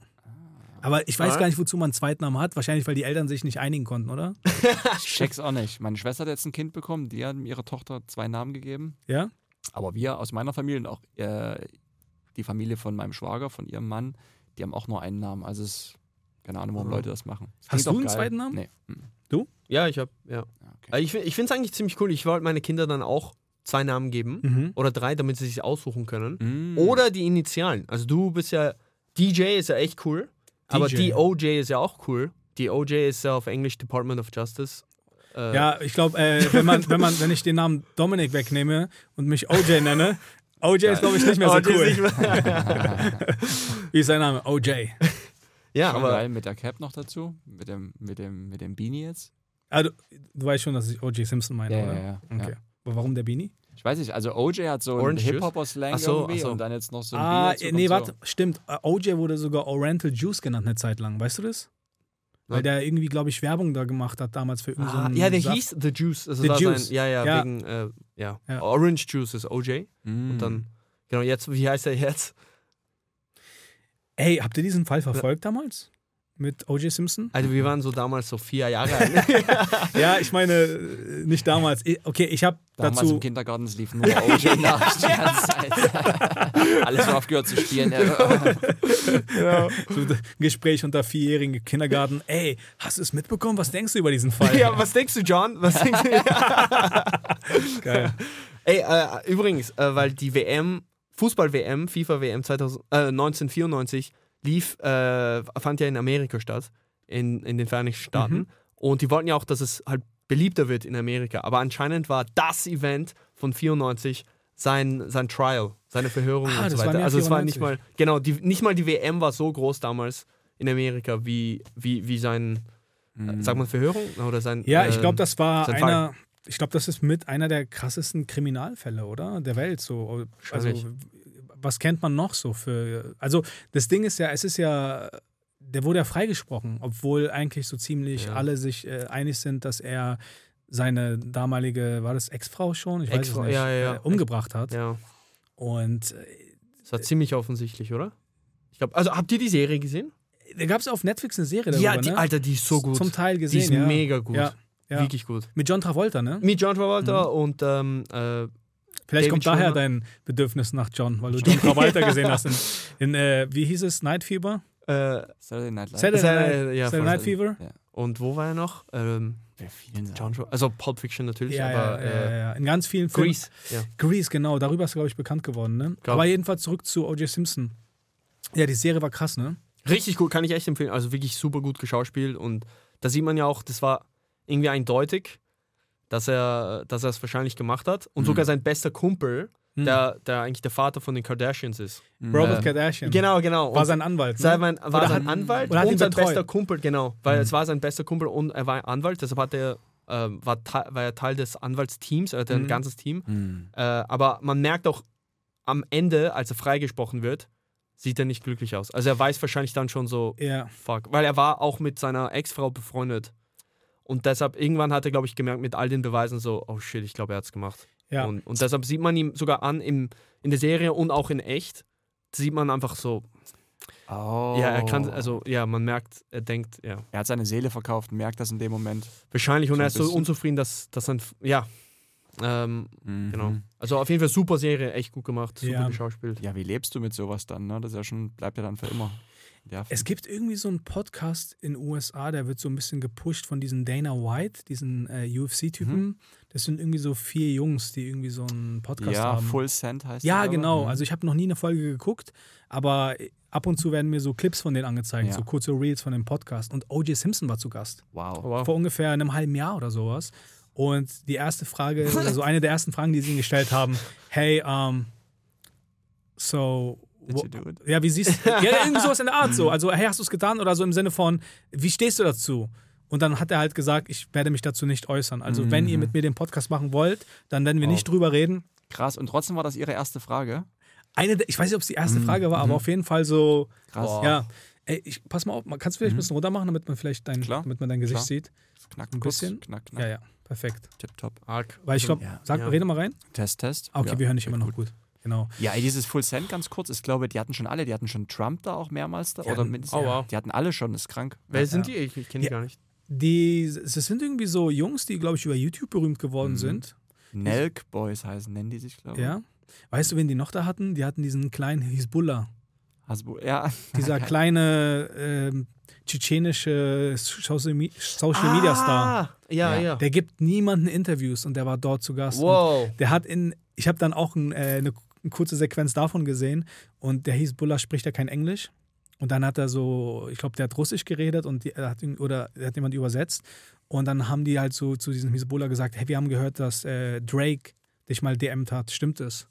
Aber ich weiß Alright. gar nicht, wozu man einen Zweitnamen hat. Wahrscheinlich, weil die Eltern sich nicht einigen konnten, oder? [LAUGHS] Ich check's auch nicht. Meine Schwester hat jetzt ein Kind bekommen, die hat ihrer Tochter zwei Namen gegeben. Ja? Aber wir aus meiner Familie und auch äh, die Familie von meinem Schwager, von ihrem Mann, die haben auch nur einen Namen. Also es ist keine Ahnung, warum Mhm. Leute das machen. Es Hast du einen geil. zweiten Namen? Nee. Mhm. Ja, ich habe, ja. Ja, okay. Aber Ich, ich finde es eigentlich ziemlich cool. Ich wollte meine Kinder dann auch zwei Namen geben. Mhm. Oder drei, damit sie sich aussuchen können. Mm. Oder die Initialen. Also du bist ja, DJ ist ja echt cool. Aber DJ. DOJ ist ja auch cool. DOJ ist ja auf Englisch Department of Justice. Äh, Ja, ich glaube, äh, [LAUGHS] wenn, man, wenn, man, wenn ich den Namen Dominik wegnehme und mich OJ nenne, OJ ist, glaube ich, nicht mehr so [LAUGHS] OJ cool. mehr- [LAUGHS] Wie ist sein Name? OJ. ja, Schon aber geil mit der Cap noch dazu, mit dem, mit dem, mit dem Beanie jetzt. Ah, du, du weißt schon, dass ich OJ Simpson meine, Ja, oder? ja, ja, Okay. ja. Aber warum der Beanie? Ich weiß nicht, also OJ hat so einen Orange Juice? Hip-Hopper-Slang Ach so, irgendwie so. und dann jetzt noch so ein ah, nee, warte, stimmt. Äh, OJ wurde sogar Oriental Juice genannt eine Zeit lang. Weißt du das? Weil Ja. der irgendwie, glaube ich, Werbung da gemacht hat damals für irgendeinen ah, ja, der Saft. hieß The Juice. Also The war Juice. Sein, ja, ja, Ja. wegen, äh, ja. Ja. Orange Juice ist OJ. so. Mm. Und dann, genau, jetzt, wie heißt er jetzt? Ey, habt ihr diesen Fall verfolgt damals? Mit OJ Simpson? Also wir waren so damals so vier Jahre [LAUGHS] alt. [LAUGHS] Ja, ich meine, äh, nicht damals. Okay, ich habe Damals dazu. im Kindergarten, es lief nur OJ [LAUGHS] nach die ganze Zeit. Alles so aufgehört zu spielen. Ja. So ein Gespräch unter vierjährigen im Kindergarten. Ey, hast du es mitbekommen? Was denkst du über diesen Fall? ja, was denkst du, John? Was denkst du? Geil. Ey, äh, übrigens, äh, weil die WM, Fußball-WM, FIFA-WM 2000, äh, 1994 lief, äh, fand ja in Amerika statt, in, in den Vereinigten Staaten. Mhm. Und die wollten ja auch, dass es halt beliebter wird in Amerika. Aber anscheinend war das Event von 94 sein, sein Trial, seine Verhörung Ah, und so weiter. Also es war nicht 94. mal, genau, die, nicht mal die WM war so groß damals in Amerika wie, wie, wie sein, Mhm. äh, sagt man Verhörung? Oder sein, Ja, ich ähm, glaube, das war einer. Ich glaube, das ist mit einer der krassesten Kriminalfälle, oder? Der Welt so. Also. Was kennt man noch so für. Also, das Ding ist ja, es ist ja. Der wurde ja freigesprochen, obwohl eigentlich so ziemlich Ja. alle sich äh, einig sind, dass er seine damalige, war das Ex-Frau schon? Ich weiß Ex-Frau, es nicht. ja, ja. Äh, umgebracht hat. Ja, Und äh, das war ziemlich offensichtlich, oder? Ich glaube, also habt ihr die Serie gesehen? da gab es auf Netflix eine Serie darüber, ja, die, ne? Alter, die ist so gut. Zum Teil die gesehen, ist ja. mega gut. Ja, ja. Wirklich gut. Mit John Travolta, ne? Mit John Travolta Mhm. und ähm, äh, Vielleicht David kommt daher Schwimmer. dein Bedürfnis nach John, weil du [LAUGHS] John Travolta gesehen hast in, in äh, wie hieß es, Night Fever? äh, Saturday Night Live. Saturday, Saturday- Night, ja, Saturday. Night Fever? und wo war er noch? Ähm. John also Pulp Fiction natürlich, Ja, aber ja, ja, äh, ja. In ganz vielen Filmen. Grease. Ja. Grease, genau. Darüber ist er, glaube ich, bekannt geworden. Ne? Glaub- Aber jedenfalls zurück zu O.J. Simpson. Ja, die Serie war krass, ne? Richtig gut, kann ich echt empfehlen. Also wirklich super gut geschauspielt und da sieht man ja auch, das war irgendwie eindeutig, dass er, dass er es wahrscheinlich gemacht hat und Mhm. sogar sein bester Kumpel, Hm. der, der eigentlich der Vater von den Kardashians ist. Mhm. Robert ähm, Kardashian. Genau, genau. War Und sein Anwalt. Sei Ne? mein, war Oder sein hat- Anwalt und sein betreut. bester Kumpel, genau. Weil Mhm. es war sein bester Kumpel und er war Anwalt, deshalb hat er, ähm, war, Teil- war er Teil des Anwaltsteams, er hatte ein Mhm. ganzes Team. Mhm. Äh, aber man merkt auch am Ende, als er freigesprochen wird, sieht er nicht glücklich aus. Also er weiß wahrscheinlich dann schon so, Ja. fuck. Weil er war auch mit seiner Ex-Frau befreundet. Und deshalb, irgendwann hat er, glaube ich, gemerkt, mit all den Beweisen so, oh shit, ich glaube, er hat es gemacht. ja. Und, und deshalb sieht man ihm sogar an im, in der Serie und auch in echt, sieht man einfach so, Oh. ja, er kann, also ja, man merkt, er denkt, ja, Er hat seine Seele verkauft, merkt das in dem Moment. wahrscheinlich. Und So er ist so unzufrieden, dass, dass ein, ja, ähm, Mhm. genau. Also auf jeden Fall super Serie, echt gut gemacht, super Ja. geschauspielt. Ja, wie lebst du mit sowas dann? Ne? Das ist ja schon, bleibt ja dann für immer. Ja, Es gibt irgendwie so einen Podcast in den USA, der wird so ein bisschen gepusht von diesem Dana White, diesen äh, UFC-Typen. Mhm. Das sind irgendwie so vier Jungs, die irgendwie so einen Podcast ja haben. Full Send heißt Ja, der, genau. Mhm. Also ich habe noch nie eine Folge geguckt, aber ab und zu werden mir so Clips von denen angezeigt, Ja. so kurze Reels von dem Podcast. Und O.J. Simpson war zu Gast. wow. Wow. Vor ungefähr einem halben Jahr oder sowas. Und die erste Frage, [LAUGHS] also eine der ersten Fragen, die sie ihm gestellt haben, hey, um, so, Did you do it? ja, wie siehst du, ja, irgendwie sowas in der Art so. [LAUGHS] Also, hey, hast du es getan? Oder so im Sinne von, wie stehst du dazu? Und dann hat er halt gesagt, ich werde mich dazu nicht äußern. Also, wenn ihr Mhm. mit mir den Podcast machen wollt, dann werden wir Wow. nicht drüber reden. Krass. Und trotzdem war das ihre erste Frage. Eine, der- ich weiß nicht, ob es die erste Mhm. Frage war, aber Mhm. auf jeden Fall so, Krass. Boah. ja. Ey, ich, pass mal auf, kannst du vielleicht ein Mhm. bisschen runter machen, damit man vielleicht dein, Klar, damit man dein Gesicht klar. sieht? Knack, Ein bisschen? Knack, knack. Ja, ja, Perfekt. Tipptopp. Arg. Weil ich glaube, Ja. sag, Ja. rede mal rein. Test, Test. Ah, Okay, ja. wir hören dich immer noch gut. Genau. Ja, ey, dieses Full Send ganz kurz. Ich glaube, die hatten schon alle. Die hatten schon Trump da auch mehrmals da. Die oder hatten- mindestens. oh, wow. Die hatten alle schon. Ist krank. Wer Ja. sind die? Ich, ich kenne die Ja. gar nicht. Die, es sind irgendwie so Jungs, die, glaube ich, über YouTube berühmt geworden Mhm. sind. Nelk Boys heißen, nennen die sich, glaube ich. Ja. Weißt du, wen die noch da hatten? Die hatten diesen kleinen Hisbullah. Hasbu ja. [LAUGHS] Dieser kleine ähm, tschetschenische Social, Me- Social Media Star. Ah, ja, Ja. ja. Der gibt niemanden Interviews und der war dort zu Gast. Wow. Der hat in, ich habe dann auch ein, äh, eine, eine kurze Sequenz davon gesehen und der Hisbullah spricht ja kein Englisch. Und dann hat er so, ich glaube, der hat Russisch geredet und die, hat, oder er hat jemand übersetzt. Und dann haben die halt so zu diesem Hisbullah gesagt: Hey, wir haben gehört, dass äh, Drake dich mal DMt hat. Stimmt es?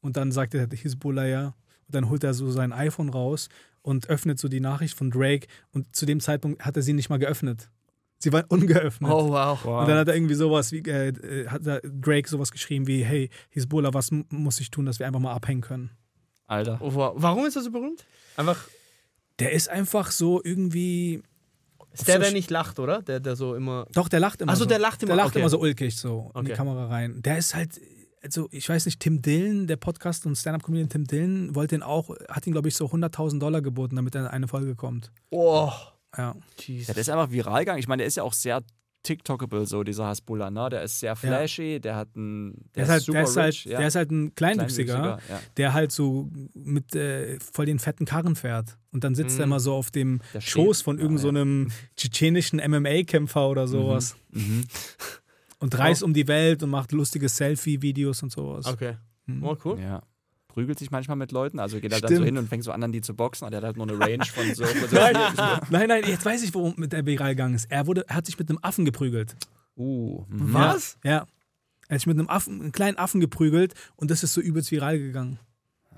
Und dann sagt der Hisbullah ja. Und dann holt er so sein iPhone raus und öffnet so die Nachricht von Drake. Und zu dem Zeitpunkt hat er sie nicht mal geöffnet. Sie war ungeöffnet. Oh, wow. Und dann hat er irgendwie sowas wie, äh, äh, hat Drake sowas geschrieben wie, hey, Hisbollah, was muss ich tun, dass wir einfach mal abhängen können? Alter. Oh, wow. Warum ist er so berühmt? Einfach. Der ist einfach so irgendwie, Ist der, So der nicht lacht, oder? Der, der so immer. doch, der lacht immer Ach so, der lacht immer, Der lacht okay. immer so ulkig so in die Okay. Kamera rein. Der ist halt, also ich weiß nicht, Tim Dillon, der Podcast und Stand-Up-Comedian Tim Dillon, wollte ihn auch, hat ihn glaube ich so 100.000 Dollar geboten, damit er in eine Folge kommt. Oh. Ja. Jesus. Ja, der ist einfach viral gegangen. Ich meine, der ist ja auch sehr TikTokable, so dieser Hasbullah, ne? Der ist sehr flashy, der hat einen. Der, ist halt, super der, ist halt, rich, ja. der ist halt ein Kleinwüchsiger, Kleinwüchsiger, ja. der halt so mit äh, voll den fetten Karren fährt. Und dann sitzt er Mhm. immer so auf dem Der steht- Schoß von ja, irgendeinem so einem tschetschenischen MMA-Kämpfer oder sowas. Mhm. Und reist um die Welt und macht lustige Selfie-Videos und sowas. Okay. Mhm. Oh, cool. Ja. Prügelt sich manchmal mit Leuten, also geht er dann so Stimmt. hin und fängt so an, an die zu boxen, aber der hat halt nur eine Range von so. Von so Nein, nein, nein, jetzt weiß ich, worum mit der viral gegangen ist. Er, wurde, er hat sich mit einem Affen geprügelt. uh, mhm. Was? Ja. ja. Er hat sich mit einem Affen, einem kleinen Affen geprügelt und das ist so übelst viral gegangen.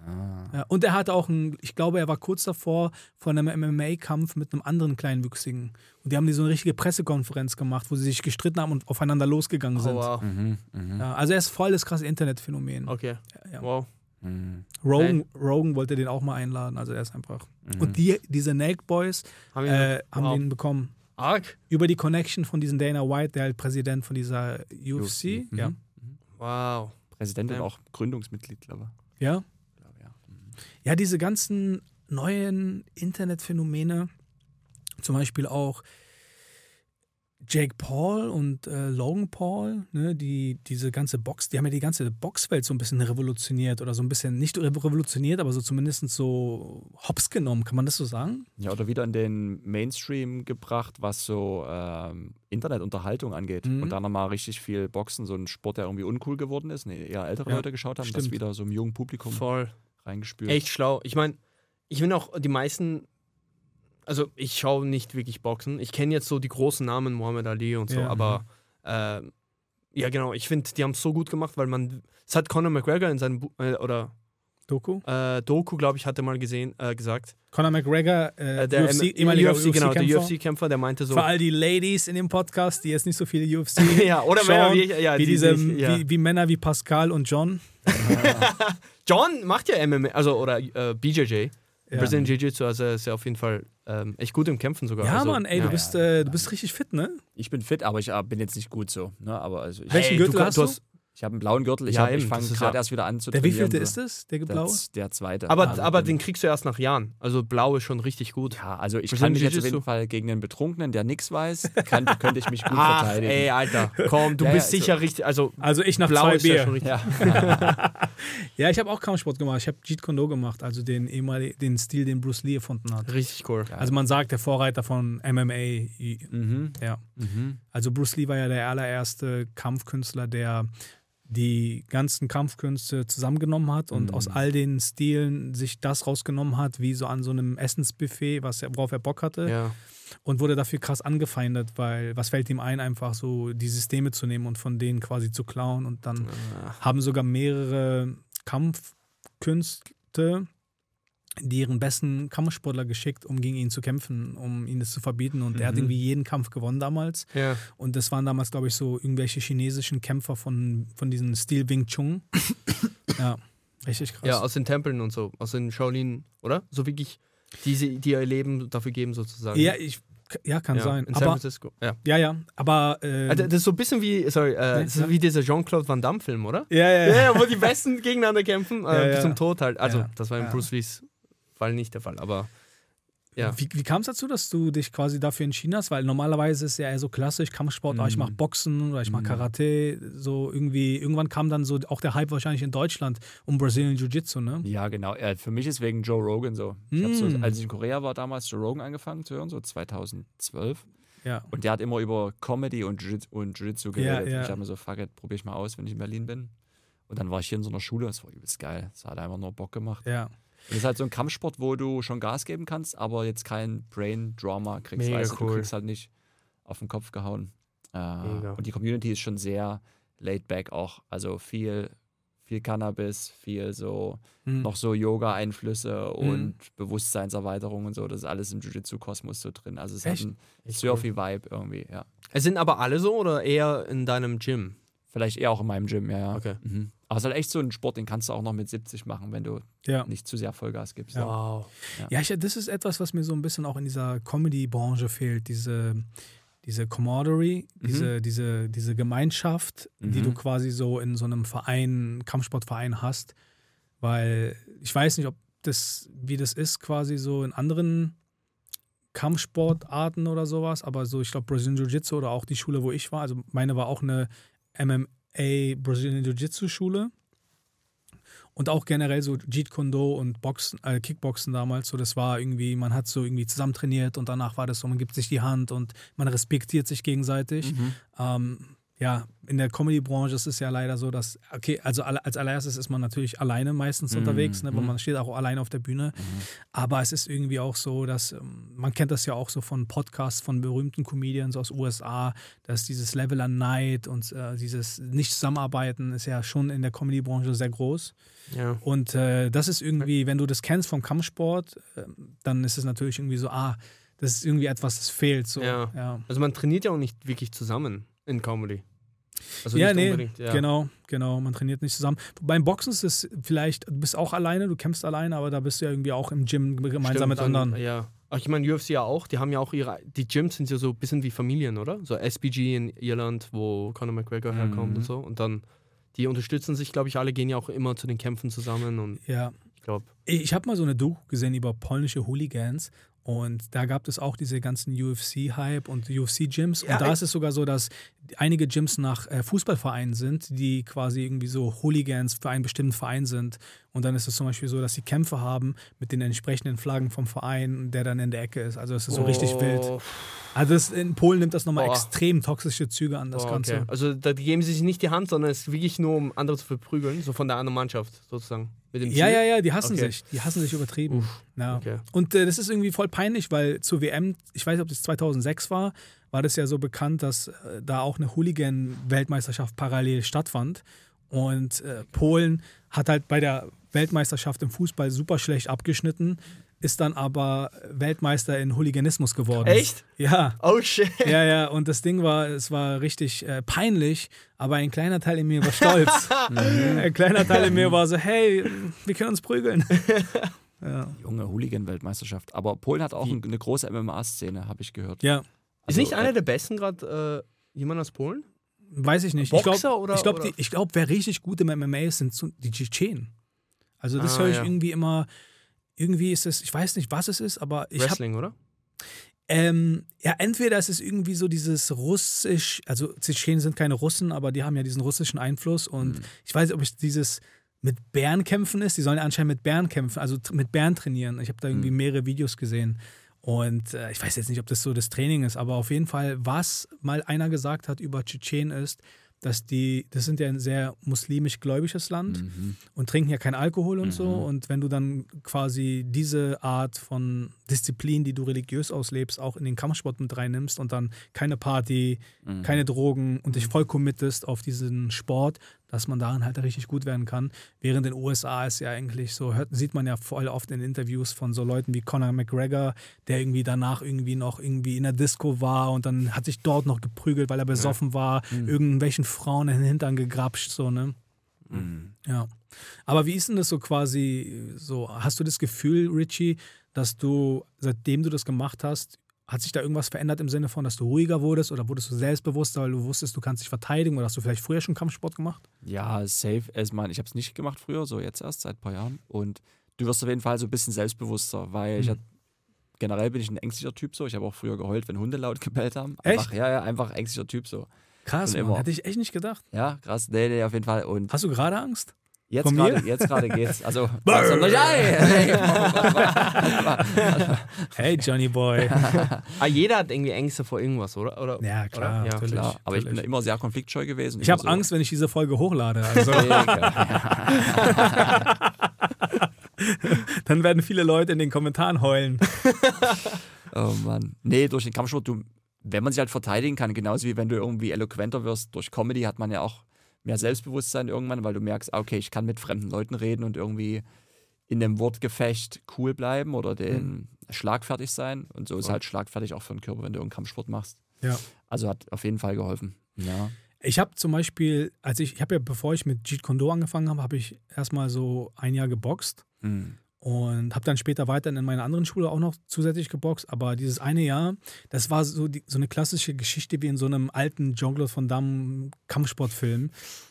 Ah. Ja, und er hatte auch ein, ich glaube, er war kurz davor von einem MMA-Kampf mit einem anderen Kleinwüchsigen. Und die haben die so eine richtige Pressekonferenz gemacht, wo sie sich gestritten haben und aufeinander losgegangen Oh, sind. wow. Mhm, mhm, Ja, also er ist voll das krasse Internetphänomen. Okay. Ja, ja. Wow. Mhm, Rogan, Rogan wollte den auch mal einladen, also er ist einfach. mhm. Und die, diese Nake Boys Haben wir äh, haben wow. den bekommen. Arg. Über die Connection von diesem Dana White, der halt Präsident von dieser UFC. Mhm. Ja. Wow. Präsident und Ja. auch Gründungsmitglied, glaube ja. ich. Glaube, ja. Mhm. Ja, diese ganzen neuen Internetphänomene, zum Beispiel auch Jake Paul und äh, Logan Paul, ne, die diese ganze Box, die haben ja die ganze Boxwelt so ein bisschen revolutioniert oder so ein bisschen, nicht revolutioniert, aber so zumindest so hops genommen, kann man das so sagen? Ja, oder wieder in den Mainstream gebracht, was so ähm, Internetunterhaltung angeht. Mhm. Und da nochmal richtig viel Boxen, so ein Sport, der irgendwie uncool geworden ist, ne, eher ältere Ja, Leute geschaut haben, das stimmt. wieder so im jungen Publikum Voll. reingespült. Echt schlau. Ich meine, ich finde auch die meisten. Also, ich schaue nicht wirklich Boxen. Ich kenne jetzt so die großen Namen, Muhammad Ali und so, Ja. aber. Äh, ja, genau. Ich finde, die haben es so gut gemacht, weil man. Es hat Conor McGregor in seinem. Bu äh, oder Doku? äh, Doku, glaube ich, hat er mal gesehen, äh, gesagt. Conor McGregor, äh, Äh, der UFC, M- ehemaliger UFC, genau, der UFC-Kämpfer. Der meinte so. Für all die Ladies in dem Podcast, die jetzt nicht so viele UFC [LAUGHS] ja, oder schauen, wenn er wie, ja, wie, die- diese, die- ja. wie, wie Männer wie Pascal und John. [LAUGHS] John macht ja MMA, also oder äh, BJJ. Ja. Brazilian Jiu-Jitsu, also er ist ja auf jeden Fall ähm, echt gut im Kämpfen sogar. Ja, also, Mann, ey, ja. du, bist, äh, du bist richtig fit, ne? Ich bin fit, aber ich äh, bin jetzt nicht gut so. Ne? Aber also ich, Welchen Ey, Gürtel du, hast du du? hast, ich habe einen blauen Gürtel, ich, Ja, hab- ich fange gerade ja- erst wieder an zu Der trainieren. wievielte so. ist es? Der Der, blaue? der zweite. Aber, Also aber den kriegst du erst nach Jahren. Also blau ist schon richtig gut. Ja, also ich Brazilian kann mich jetzt auf jeden Fall gegen einen Betrunkenen, der nichts weiß, kann, könnte ich mich gut Ach, verteidigen. ey, Alter, [LAUGHS] komm, du Ja, bist ja, sicher richtig. Also, Also ich nach blau zwei ist ja Bier. schon richtig. Ja. [LAUGHS] Ja, ich habe auch Kampfsport gemacht. Ich habe Jeet Kune Do gemacht, also den ehemaligen den Stil, den Bruce Lee erfunden hat. Richtig cool. Also man sagt, der Vorreiter von MMA. Mhm. Ja. Mhm. Also Bruce Lee war ja der allererste Kampfkünstler, der die ganzen Kampfkünste zusammengenommen hat und Mhm. aus all den Stilen sich das rausgenommen hat, wie so an so einem Essensbuffet, was er, worauf er Bock hatte. Ja. und wurde dafür krass angefeindet, weil was fällt ihm ein, einfach so die Systeme zu nehmen und von denen quasi zu klauen und dann haben sogar mehrere Kampfkünste die ihren besten Kampfsportler geschickt, um gegen ihn zu kämpfen, um ihn das zu verbieten. Und er hat Mhm. irgendwie jeden Kampf gewonnen damals. ja. Und das waren damals, glaube ich, so irgendwelche chinesischen Kämpfer von, von diesem Stil Wing Chun. [COUGHS] ja, richtig krass. Ja, aus den Tempeln und so, aus den Shaolin, oder? So wirklich, die, sie- die ihr Leben dafür geben sozusagen. Ja, ich ja, kann ja, sein. In San Aber, Francisco. Ja. ja, ja, aber. ähm, Also, das ist so ein bisschen wie, sorry, äh, ja. wie dieser Jean-Claude Van Damme-Film, oder? ja, ja, Ja, ja, wo die Besten [LAUGHS] gegeneinander kämpfen, äh, bis zum Tod halt. Also, das war in. Bruce Lees Fall nicht der Fall, aber ja. Wie, wie kam es dazu, dass du dich quasi dafür entschieden hast? Weil normalerweise ist ja eher so klassisch Kampfsport, ah, ich mache Mhm. Boxen oder ich mache Mhm. Karate. So irgendwie, irgendwann kam dann so auch der Hype wahrscheinlich in Deutschland um Brazilian Jiu-Jitsu, ne? Ja, genau. Ja, für mich ist wegen Joe Rogan so. Ich habe so, Mm. als ich in Korea war, damals Joe Rogan angefangen zu hören, so 2012. Ja. Und der hat immer über Comedy und Jiu- und Jiu-Jitsu Ja, geredet. ja. Und ich habe mir so, fuck it, probier ich mal aus, wenn ich in Berlin bin. Und dann war ich hier in so einer Schule, das war übelst geil. Das hat einfach nur Bock gemacht. Ja. Es ist halt so ein Kampfsport, wo du schon Gas geben kannst, aber jetzt kein Brain-Drama kriegst. Mega du, cool. du kriegst halt nicht auf den Kopf gehauen. Äh, und die Community ist schon sehr laid back auch. Also viel, viel Cannabis, viel so, Mhm. noch so Yoga-Einflüsse und Bewusstseinserweiterung und so. Das ist alles im Jiu-Jitsu-Kosmos so drin. Also es Echt? hat einen Surfy-Vibe irgendwie, ja. Es sind aber alle so oder eher in deinem Gym? Vielleicht eher auch in meinem Gym, ja, ja. Okay. Mhm. Aber es ist halt echt so ein Sport, den kannst du auch noch mit 70 machen, wenn du ja. nicht zu sehr Vollgas gibst. Ja. Wow. Ja, ich, das ist etwas, was mir so ein bisschen auch in dieser Comedy-Branche fehlt. Diese, diese Camaraderie, Mhm. diese, diese, diese Gemeinschaft, die Mhm. du quasi so in so einem Verein, Kampfsportverein hast. Weil ich weiß nicht, ob das, wie das ist, quasi so in anderen Kampfsportarten oder sowas, aber so, ich glaube, Brazilian Jiu-Jitsu oder auch die Schule, wo ich war, also meine war auch eine MMA Brazilian Jiu-Jitsu-Schule. Und auch generell so Jeet Kune Do und Boxen, äh, Kickboxen damals, so das war irgendwie, man hat so irgendwie zusammen trainiert und danach war das so, man gibt sich die Hand und man respektiert sich gegenseitig. Mhm. Ähm, ja, in der Comedy-Branche ist es ja leider so, dass, okay, also als allererstes ist man natürlich alleine meistens Mhm, unterwegs, ne, weil mhm. man steht auch alleine auf der Bühne. Aber es ist irgendwie auch so, dass, ähm, man kennt das ja auch so von Podcasts von berühmten Comedians aus USA, dass dieses Level an Neid und äh, dieses Nicht-Zusammenarbeiten ist ja schon in der Comedy-Branche sehr groß. Ja. Und äh, das ist irgendwie, wenn du das kennst vom Kampfsport, äh, dann ist es natürlich irgendwie so, ah, das ist irgendwie etwas, das fehlt. So. Ja. ja. Also man trainiert ja auch nicht wirklich zusammen in Comedy. Also ja, nicht nee, unbedingt, ja. genau, genau. Man trainiert nicht zusammen. Beim Boxen ist es vielleicht, du bist auch alleine, du kämpfst alleine, aber da bist du ja irgendwie auch im Gym gemeinsam Stimmt, mit ein- anderen. Ja. Ach, ich meine, UFC ja auch, die haben ja auch ihre, die Gyms sind ja so ein bisschen wie Familien, oder? So SBG in Irland, wo Conor McGregor herkommt Mhm. und so. Und dann, die unterstützen sich, glaube ich, alle gehen ja auch immer zu den Kämpfen zusammen und Ja. ich glaube, ich habe mal so eine Doku gesehen über polnische Hooligans und da gab es auch diese ganzen UFC-Hype und UFC-Gyms. Ja, und da ist es sogar so, dass einige Gyms nach äh, Fußballvereinen sind, die quasi irgendwie so Hooligans für einen bestimmten Verein sind. Und dann ist es zum Beispiel so, dass sie Kämpfe haben mit den entsprechenden Flaggen vom Verein, der dann in der Ecke ist. Also es ist so richtig Oh, wild. Also das, in Polen nimmt das nochmal Boah. extrem toxische Züge an, das oh, Ganze. okay. Also da geben sie sich nicht die Hand, sondern es ist wirklich nur, um andere zu verprügeln, so von der anderen Mannschaft sozusagen. Ja, ja, ja, die hassen Okay. sich. Die hassen sich übertrieben. Uff, ja. okay. Und äh, das ist irgendwie voll peinlich, weil zur WM, ich weiß nicht, ob das 2006 war, war das ja so bekannt, dass äh, da auch eine Hooligan-Weltmeisterschaft parallel stattfand. Und äh, Polen hat halt bei der Weltmeisterschaft im Fußball super schlecht abgeschnitten, ist dann aber Weltmeister in Hooliganismus geworden. Echt? Ja. Oh shit. Ja, ja, und das Ding war, es war richtig äh, peinlich, aber ein kleiner Teil in mir war stolz. [LAUGHS] ein kleiner Teil in mir war so, hey, wir können uns prügeln. [LAUGHS] ja. Junge Hooligan-Weltmeisterschaft. Aber Polen hat auch Die- ein- eine große MMA-Szene, habe ich gehört. ja, Ist Also, nicht einer äh, der besten gerade äh, jemand aus Polen? weiß ich nicht. Boxer ich glaube, oder- ich glaub, oder- ich glaub, wer richtig gut im MMA ist, sind die Tschetschenen. Also das Ah, höre ich ja. irgendwie immer, irgendwie ist es, ich weiß nicht, was es ist, aber ich Wrestling, oder? Ähm, ja, entweder ist es irgendwie so dieses Russisch, also Tschetschenen sind keine Russen, aber die haben ja diesen russischen Einfluss und Mhm. ich weiß nicht, ob es dieses mit Bären kämpfen ist. Die sollen ja anscheinend mit Bären kämpfen, also mit Bären trainieren. Ich habe da irgendwie Mhm. mehrere Videos gesehen und äh, ich weiß jetzt nicht, ob das so das Training ist, aber auf jeden Fall, was mal einer gesagt hat über Tschetschenen ist, dass die, das sind ja ein sehr muslimisch gläubiges Land Mhm. und trinken ja keinen Alkohol und so. Mhm. Und wenn du dann quasi diese Art von Disziplin, die du religiös auslebst, auch in den Kampfsport mit reinnimmst und dann keine Party, Mhm. keine Drogen und dich voll committest auf diesen Sport, dass man daran halt richtig gut werden kann. Während in den USA ist ja eigentlich so, hört, sieht man ja voll oft in Interviews von so Leuten wie Conor McGregor, der irgendwie danach irgendwie noch irgendwie in der Disco war und dann hat sich dort noch geprügelt, weil er besoffen war, Mhm. irgendwelchen Frauen in den Hintern gegrapscht, so, ne? Mhm. Ja. Aber wie ist denn das so quasi so? Hast du das Gefühl, Richie, dass du, seitdem du das gemacht hast, hat sich da irgendwas verändert im Sinne von, dass du ruhiger wurdest oder wurdest du selbstbewusster, weil du wusstest, du kannst dich verteidigen oder hast du vielleicht früher schon Kampfsport gemacht? Ja, safe. Ich meine, ich habe es nicht gemacht früher, so jetzt erst seit ein paar Jahren. Und du wirst auf jeden Fall so ein bisschen selbstbewusster, weil ich Mhm. hab, generell bin ich ein ängstlicher Typ so. Ich habe auch früher geheult, wenn Hunde laut [LAUGHS] gebellt haben. Echt? Einfach, ja, ja, einfach ängstlicher Typ so. Krass, Mann. immer. Hätte ich echt nicht gedacht. Ja, krass. Nee, nee, auf jeden Fall. Und Hast du gerade Angst? Jetzt von mir? gerade jetzt gerade geht's. Also, [LAUGHS] Hey, Johnny Boy. [LAUGHS] Ah, jeder hat irgendwie Ängste vor irgendwas, oder? oder ja, klar, Oder? Ja, natürlich. klar. Aber ich bin natürlich. immer sehr konfliktscheu gewesen. ich habe Immer so- Angst, wenn ich diese Folge hochlade. Also, [LAUGHS] dann werden viele Leute in den Kommentaren heulen. Oh Mann. Nee, durch den Kampfsport, du, wenn man sich halt verteidigen kann, genauso wie wenn du irgendwie eloquenter wirst, durch Comedy hat man ja auch mehr Selbstbewusstsein irgendwann, weil du merkst, ah, okay, ich kann mit fremden Leuten reden und irgendwie in dem Wortgefecht cool bleiben oder den schlagfertig sein. Und so ist halt schlagfertig auch für den Körper, wenn du irgendeinen Kampfsport machst. Ja. Also hat auf jeden Fall geholfen. Ja. Ich habe zum Beispiel, als ich, ich habe ja, bevor ich mit Jeet Kune Do angefangen habe, habe ich erstmal so ein Jahr geboxt Mhm. Und habe dann später weiter in meiner anderen Schule auch noch zusätzlich geboxt. Aber dieses eine Jahr, das war so, die, so eine klassische Geschichte wie in so einem alten Jean-Claude Van Damme Kampfsportfilm,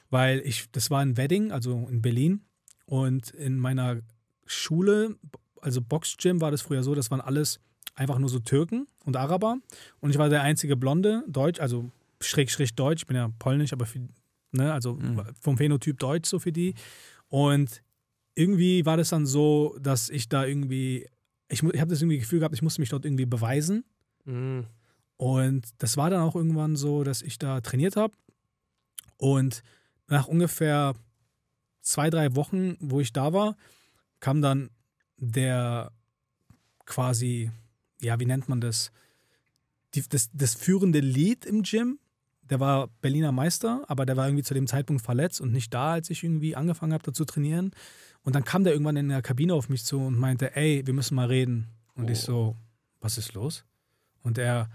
weil ich, das war in Wedding, also in Berlin. Und in meiner Schule, also Boxgym war das früher so, das waren alles einfach nur so Türken und Araber. Und ich war der einzige Blonde, Deutsch, also schräg, schräg Deutsch, ich bin ja polnisch, aber für, ne, also Mhm. vom Phänotyp Deutsch so für die. Und irgendwie war das dann so, dass ich da irgendwie, ich, ich habe das irgendwie Gefühl gehabt, ich musste mich dort irgendwie beweisen. Mhm. Und das war dann auch irgendwann so, dass ich da trainiert habe. Und nach ungefähr zwei, drei Wochen, wo ich da war, kam dann der quasi, ja, wie nennt man das? Die, das, das führende Lied im Gym. Der war Berliner Meister, aber der war irgendwie zu dem Zeitpunkt verletzt und nicht da, als ich irgendwie angefangen habe, da zu trainieren. Und dann kam der irgendwann in der Kabine auf mich zu und meinte, ey, wir müssen mal reden. Und ich so, was ist los? Und er,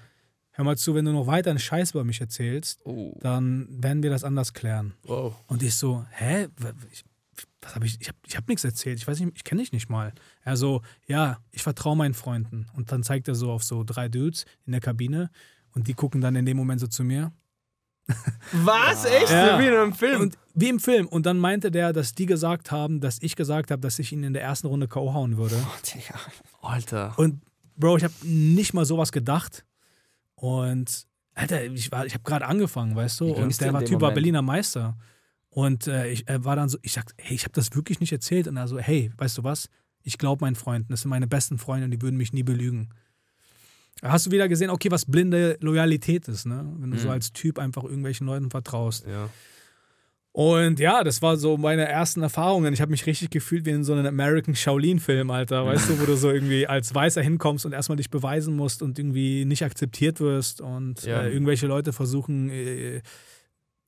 hör mal zu, wenn du noch weiter einen Scheiß über mich erzählst, Oh. dann werden wir das anders klären. Wow. Und ich so, hä? Ich, was hab ich? Ich habe ich hab nichts erzählt. Ich weiß nicht, ich kenne dich nicht mal. Er so, ja, ich vertraue meinen Freunden. Und dann zeigt er so auf so drei Dudes in der Kabine und die gucken dann in dem Moment so zu mir. Was? Echt? Ja. Wie in einem Film? Und wie im Film. Und dann meinte der, dass die gesagt haben, dass ich gesagt habe, dass ich ihn in der ersten Runde K.O. hauen würde. Alter. Und Bro, ich habe nicht mal sowas gedacht. Und Alter, ich, war- ich habe gerade angefangen, weißt du? Und der war Typ war Moment? Berliner Meister. Und äh, ich er war dann so, ich sag, hey, ich habe das wirklich nicht erzählt. Und er so, hey, weißt du was? Ich glaube meinen Freunden, das sind meine besten Freunde und die würden mich nie belügen. Hast du wieder gesehen, okay, was blinde Loyalität ist, ne? Wenn du so Mhm. als Typ einfach irgendwelchen Leuten vertraust. Ja. Und ja, das war so meine ersten Erfahrungen. Ich habe mich richtig gefühlt wie in so einem American Shaolin-Film, Alter. Weißt du, wo du so irgendwie als Weißer hinkommst und erstmal dich beweisen musst und irgendwie nicht akzeptiert wirst und Ja. äh, irgendwelche Leute versuchen, äh,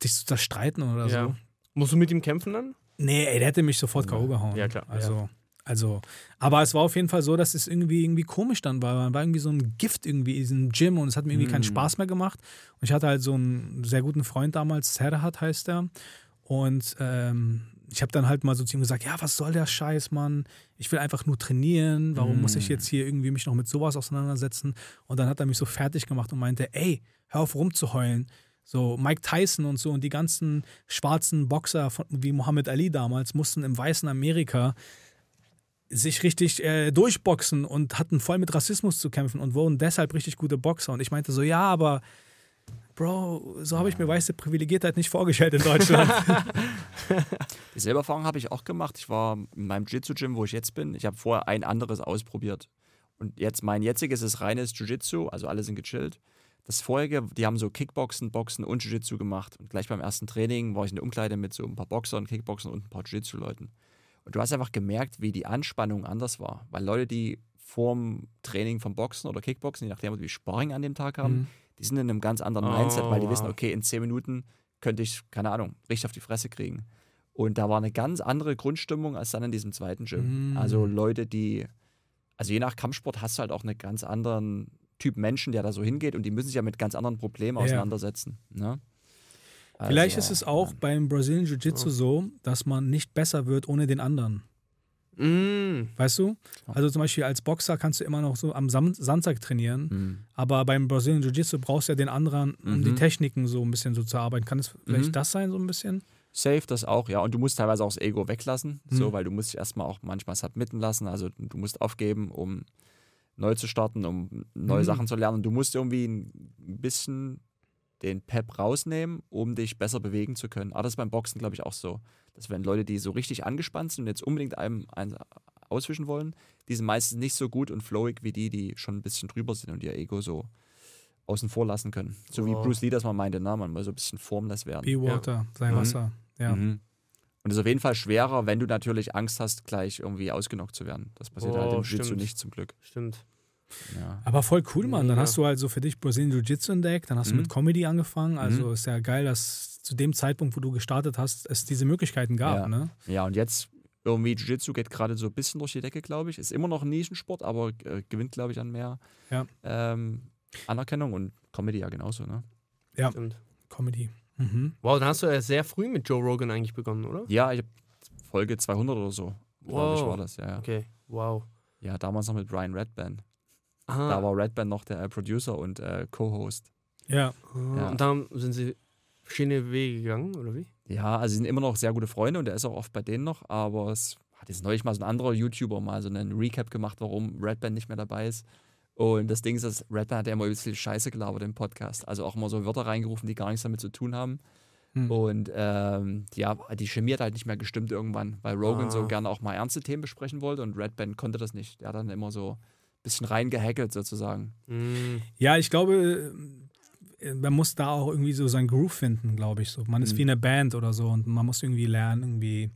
dich zu zerstreiten oder Ja. so. Musst du mit ihm kämpfen dann? Nee, ey, der hätte mich sofort K.O. gehauen. Ja, klar, Also, also, aber es war auf jeden Fall so, dass es irgendwie, irgendwie komisch dann war. Man war irgendwie so ein Gift irgendwie in diesem Gym und es hat mir irgendwie keinen Mhm. Spaß mehr gemacht. Und ich hatte halt so einen sehr guten Freund damals, Serhat heißt er. Und ähm, ich habe dann halt mal so zu ihm gesagt, ja, was soll der Scheiß, Mann? Ich will einfach nur trainieren. Warum muss ich Mhm. jetzt hier irgendwie mich noch mit sowas auseinandersetzen? Und dann hat er mich so fertig gemacht und meinte, ey, hör auf rumzuheulen. So Mike Tyson und so und die ganzen schwarzen Boxer von, wie Muhammad Ali damals mussten im weißen Amerika sich richtig äh, durchboxen und hatten voll mit Rassismus zu kämpfen und wurden deshalb richtig gute Boxer. Und ich meinte so, ja, aber Bro, so habe ich mir weiße Privilegiertheit nicht vorgestellt in Deutschland. [LAUGHS] Dieselbe Erfahrung habe ich auch gemacht. Ich war in meinem Jiu-Jitsu-Gym, wo ich jetzt bin. Ich habe vorher ein anderes ausprobiert. Und jetzt mein jetziges ist reines Jiu-Jitsu, also alle sind gechillt. Das vorherige, die haben so Kickboxen, Boxen und Jiu-Jitsu gemacht. Und gleich beim ersten Training war ich in der Umkleide mit so ein paar Boxern, Kickboxen und ein paar Jiu-Jitsu-Leuten. Und du hast einfach gemerkt, wie die Anspannung anders war. Weil Leute, die vorm Training vom Boxen oder Kickboxen, je nachdem, wie Sparring an dem Tag haben, Mhm. die sind in einem ganz anderen Oh, Mindset, weil die wow. wissen, okay, in zehn Minuten könnte ich, keine Ahnung, richtig auf die Fresse kriegen. Und da war eine ganz andere Grundstimmung als dann in diesem zweiten Gym. Mm. Also Leute, die, also je nach Kampfsport hast du halt auch einen ganz anderen Typ Menschen, der da so hingeht und die müssen sich ja mit ganz anderen Problemen Ja. auseinandersetzen. Ne? Vielleicht Also, ist es auch beim Brazilian Jiu-Jitsu so, dass man nicht besser wird ohne den anderen. Mm. Weißt du? Also zum Beispiel als Boxer kannst du immer noch so am Sam Sandsack trainieren, Mhm. aber beim Brazilian Jiu-Jitsu brauchst du ja den anderen, um die Mhm. Techniken so ein bisschen so zu arbeiten. Kann es vielleicht Mhm. das sein, so ein bisschen? Safe das auch, ja. Und du musst teilweise auch das Ego weglassen, so, Mhm. weil du musst dich erstmal auch manchmal submitten lassen. Also du musst aufgeben, um neu zu starten, um neue Mhm. Sachen zu lernen. Du musst irgendwie ein bisschen den Pep rausnehmen, um dich besser bewegen zu können. Aber das ist beim Boxen, glaube ich, auch so. Dass wenn Leute, die so richtig angespannt sind und jetzt unbedingt einem eins auswischen wollen, die sind meistens nicht so gut und flowig wie die, die schon ein bisschen drüber sind und ihr Ego so außen vor lassen können. So wie Wow. Bruce Lee das mal meinte, na, man muss so ein bisschen formless werden. Be Water, sein Mhm. Wasser. Ja. Mhm. Und es ist auf jeden Fall schwerer, wenn du natürlich Angst hast, gleich irgendwie ausgenockt zu werden. Das passiert Oh, halt im Jiu-Jitsu nicht zum Glück. Stimmt. Ja. Aber voll cool, Mann. Dann Ja. hast du halt so für dich Brazilian Jiu-Jitsu entdeckt, dann hast du Mhm. mit Comedy angefangen. Also Mhm. ist ja geil, dass zu dem Zeitpunkt, wo du gestartet hast, es diese Möglichkeiten gab. Ja. Ne? ja, und jetzt irgendwie Jiu-Jitsu geht gerade so ein bisschen durch die Decke, glaube ich. Ist immer noch ein Nischensport, aber äh, gewinnt, glaube ich, an mehr Ja. ähm, Anerkennung und Comedy ja genauso. Ne? Ja. Stimmt. Comedy. Mhm. Wow, dann hast du ja sehr früh mit Joe Rogan eigentlich begonnen, oder? Ja, ich habe Folge 200 oder so, glaube ich, Wow. war das. Ja, ja. Okay, wow. ja, damals noch mit Brian Redband. Aha. Da war Redband noch der äh, Producer und äh, Co-Host. Ja. Ah, Ja. Und dann sind sie verschiedene Wege gegangen, oder wie? Ja, also sie sind immer noch sehr gute Freunde und der ist auch oft bei denen noch, aber es hat jetzt neulich mal so ein anderer YouTuber mal so einen Recap gemacht, warum Redband nicht mehr dabei ist. Und das Ding ist, dass Redband hat ja immer übelst viel Scheiße gelabert im Podcast. Also auch immer so Wörter reingerufen, die gar nichts damit zu tun haben. Hm. Und ähm, ja, die Chemie hat halt nicht mehr gestimmt irgendwann, weil Rogan Ah. so gerne auch mal ernste Themen besprechen wollte und Redband konnte das nicht. Der hat dann immer so bisschen reingehackelt sozusagen. Mm. Ja, ich glaube, äh, man muss da auch irgendwie so seinen Groove finden, glaube ich. So. Man ist Mhm. wie eine Band oder so und man muss irgendwie lernen, irgendwie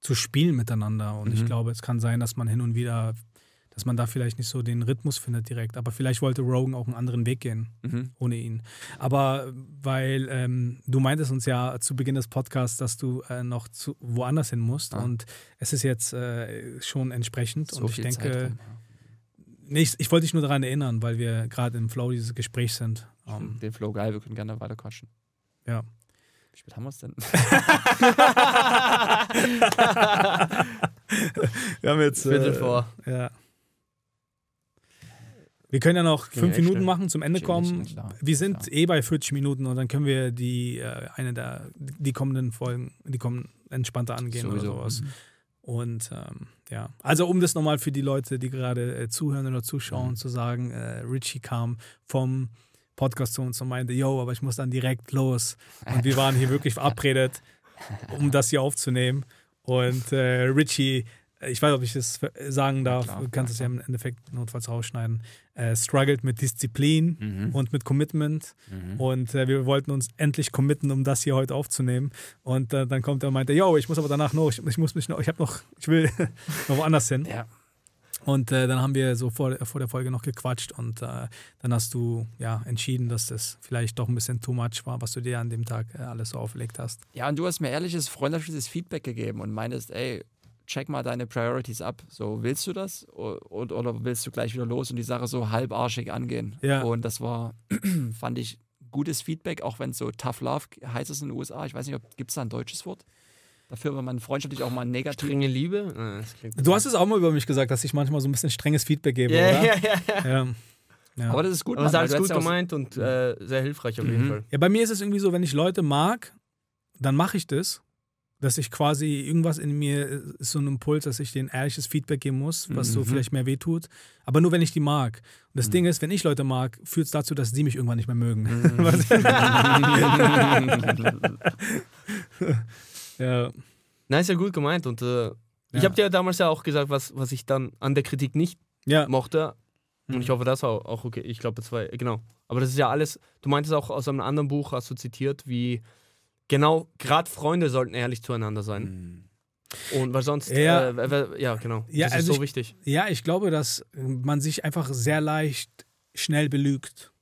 zu spielen miteinander. Und ich Mhm. glaube, es kann sein, dass man hin und wieder, dass man da vielleicht nicht so den Rhythmus findet direkt. Aber vielleicht wollte Rogan auch einen anderen Weg gehen Mhm. ohne ihn. Aber weil ähm, du meintest uns ja zu Beginn des Podcasts, dass du äh, noch zu, woanders hin musst Ah. und es ist jetzt äh, schon entsprechend So und ich viel denke, Zeit rum. Nee, ich, ich wollte dich nur daran erinnern, weil wir gerade im Flow dieses Gesprächs sind. Ja. Ähm, Den Flow geil, wir können gerne weiter quatschen. Ja. Wie spät haben wir es denn? [LAUGHS] wir haben jetzt Viertel vor. Ja. Wir können ja noch fünf Minuten schnell. machen zum Ende kommen. klar, Wir sind klar. eh bei 40 Minuten und dann können wir die äh, eine der die kommenden Folgen, die kommen entspannter angehen oder sowas. Mhm. Und ähm, ja, also um das nochmal für die Leute, die gerade äh, zuhören oder zuschauen, Mhm. zu sagen, äh, Richie kam vom Podcast zu uns und meinte, yo, aber ich muss dann direkt los. Und wir waren hier wirklich [LAUGHS] verabredet, um das hier aufzunehmen. Und äh, Richie, ich weiß ob ich das sagen darf, klar, du kannst es klar, ja im Endeffekt notfalls rausschneiden, äh, struggelt mit Disziplin Mhm. und mit Commitment. Mhm. Und äh, wir wollten uns endlich committen, um das hier heute aufzunehmen. Und äh, dann kommt er und meinte, yo, ich muss aber danach noch, ich, ich muss mich noch, ich habe noch, ich will [LAUGHS] noch woanders hin. Ja. Und äh, dann haben wir so vor, vor der Folge noch gequatscht und äh, dann hast du ja entschieden, dass das vielleicht doch ein bisschen too much war, was du dir an dem Tag äh, alles so aufgelegt hast. ja, und du hast mir ehrliches, freundliches Feedback gegeben und meintest, ey, check mal deine Priorities ab. So, willst du das? Und, oder willst du gleich wieder los und die Sache so halbarschig angehen? Ja. Und das war, [CLEARS THROAT] fand ich, gutes Feedback, auch wenn es so Tough Love heißt es in den USA. Ich weiß nicht, gibt es da ein deutsches Wort? Dafür, wenn man freundschaftlich auch mal negativ. Strenge Liebe? Das klingt- Du hast es auch mal über mich gesagt, dass ich manchmal so ein bisschen strenges Feedback gebe, Ja, oder? ja, ja. ja. Ja. Ja. Aber das ist gut, Aber es ist alles gut gemeint und äh, sehr hilfreich auf jeden Mhm. Fall. ja, bei mir ist es irgendwie so, wenn ich Leute mag, dann mache ich das. Dass ich quasi irgendwas in mir ist so ein Impuls, dass ich denen ehrliches Feedback geben muss, was so Mhm. vielleicht mehr wehtut. Aber nur wenn ich die mag. Und das Mhm. Ding ist, wenn ich Leute mag, führt es dazu, dass sie mich irgendwann nicht mehr mögen. [LAUGHS] [LAUGHS] ja. Nein, ist ja gut gemeint und äh, ich Ja. habe dir damals ja auch gesagt, was, was ich dann an der Kritik nicht Ja. mochte. Und Mhm. ich hoffe, das war auch okay. Ich glaube, das war, genau. Aber das ist ja alles, du meintest auch aus einem anderen Buch, hast du zitiert, wie genau, gerade Freunde sollten ehrlich zueinander sein. Mhm. Und weil sonst, Ja. äh, ja, genau. Ja, das ist also so ich- wichtig. Ja, ich glaube, dass man sich einfach sehr leicht schnell belügt.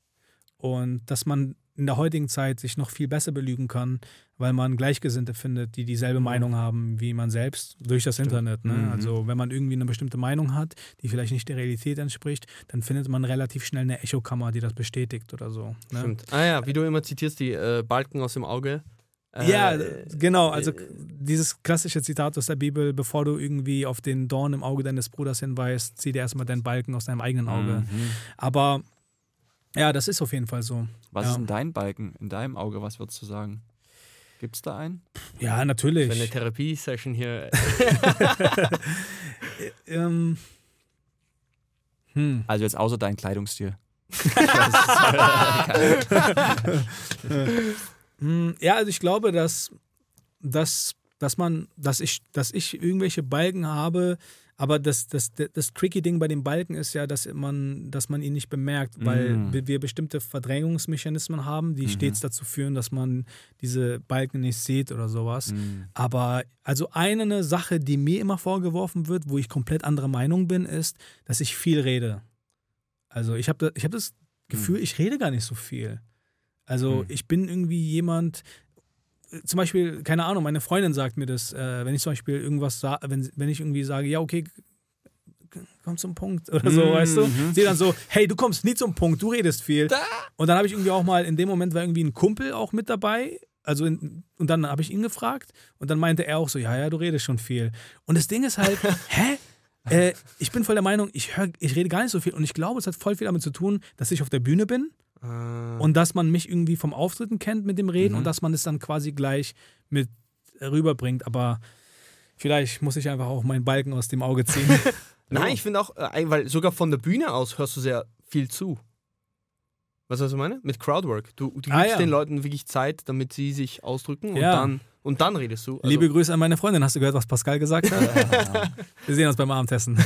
Und dass man in der heutigen Zeit sich noch viel besser belügen kann, weil man Gleichgesinnte findet, die dieselbe Mhm. Meinung haben wie man selbst durch das Internet. Ne? Mhm. Also wenn man irgendwie eine bestimmte Meinung hat, die vielleicht nicht der Realität entspricht, dann findet man relativ schnell eine Echokammer, die das bestätigt oder so. Ne? Stimmt. Ah ja, wie du immer zitierst, die äh, Balken aus dem Auge. Äh, ja, genau. Also äh, dieses klassische Zitat aus der Bibel, bevor du irgendwie auf den Dorn im Auge deines Bruders hinweist, zieh dir erstmal deinen Balken aus deinem eigenen Auge. Mhm. Aber ja, das ist auf jeden Fall so. Was Ja. ist in deinem Balken, in deinem Auge, was würdest du sagen? Gibt es da einen? Ja, Für eine natürlich. Therapie-Session hier. [LAUGHS] [LAUGHS] Ähm, hm. Also jetzt außer dein Kleidungsstil. [LAUGHS] Hm, Ja, also ich glaube, dass, dass, dass man, dass ich, dass ich irgendwelche Balken habe, aber das, das, das, tricky Ding bei den Balken ist ja, dass man, dass man ihn nicht bemerkt, weil Mm. wir- bestimmte Verdrängungsmechanismen haben, die Mhm. stets dazu führen, dass man diese Balken nicht sieht oder sowas. Mhm. Aber also eine Sache, die mir immer vorgeworfen wird, wo ich komplett anderer Meinung bin, ist, dass ich viel rede. Also ich habe ich hab das Gefühl, ich rede gar nicht so viel. Also Hm. ich bin irgendwie jemand, äh, zum Beispiel, keine Ahnung, meine Freundin sagt mir das, äh, wenn ich zum Beispiel irgendwas sage, wenn, wenn ich irgendwie sage, ja, okay, komm zum Punkt oder so, Mhm. weißt du? Sie dann so, hey, du kommst nie zum Punkt, du redest viel. Und dann habe ich irgendwie auch mal, in dem Moment war irgendwie ein Kumpel auch mit dabei. Also in, und dann habe ich ihn gefragt und dann meinte er auch so, ja, ja, du redest schon viel. Und das Ding ist halt, [LAUGHS] hä? Äh, ich bin voll der Meinung, ich, hör, ich rede gar nicht so viel und ich glaube, es hat voll viel damit zu tun, dass ich auf der Bühne bin Ah. und dass man mich irgendwie vom Auftritten kennt mit dem Reden Mhm. und dass man es dann quasi gleich mit rüberbringt. Aber vielleicht muss ich einfach auch meinen Balken aus dem Auge ziehen. [LAUGHS] Nein, ich finde auch, äh, weil sogar von der Bühne aus hörst du sehr viel zu. Weißt du, was ich meine? Mit Crowdwork. Du, du gibst Ah, ja. den Leuten wirklich Zeit, damit sie sich ausdrücken und, Ja. dann, und dann redest du. Also, Liebe Grüße an meine Freundin. Hast du gehört, was Pascal gesagt hat? Wir sehen uns beim Abendessen. [LAUGHS]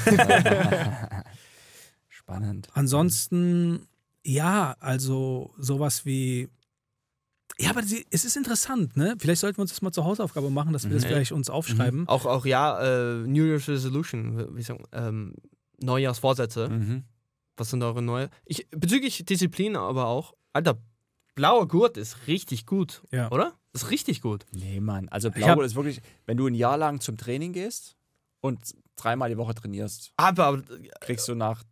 Spannend. Ansonsten, ja, also sowas wie. Ja, aber sie, es ist interessant, ne? Vielleicht sollten wir uns das mal zur Hausaufgabe machen, dass wir das Mhm. vielleicht uns aufschreiben. Auch, auch ja, äh, New Year's Resolution, wie sagen, ähm, Neujahrsvorsätze. Mhm. Was sind eure neue? Ich, bezüglich Disziplin aber auch. Alter, blauer Gurt ist richtig gut, Ja. oder? Ist richtig gut. Nee, Mann. Also hab- Blaugurt ist wirklich, wenn du ein Jahr lang zum Training gehst und dreimal die Woche trainierst, Aber, aber, kriegst du nach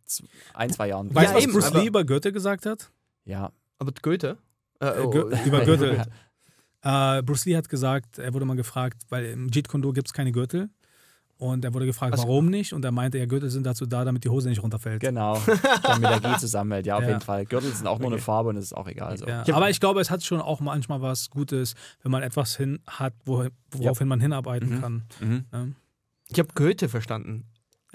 ein, zwei Jahren. Weißt du, Ja, was eben, Bruce Lee über Goethe gesagt hat? Ja. aber Goethe? Äh, Äh, oh, Go- über [LAUGHS] Gürtel. Äh, Bruce Lee hat gesagt, er wurde mal gefragt, weil im Jeet Kune Do gibt es keine Gürtel. Und er wurde gefragt, Also- warum nicht? Und er meinte, ja, Gürtel sind dazu da, damit die Hose nicht runterfällt. Genau. [LAUGHS] Damit der G zusammenhält. Ja, auf Ja. jeden Fall. Gürtel sind auch nur eine Okay. Farbe und es ist auch egal. So. Ja, aber ich glaube, es hat schon auch manchmal was Gutes, wenn man etwas hin hat, wo, woraufhin man hinarbeiten Mhm. kann. Mhm. Ich habe Goethe verstanden.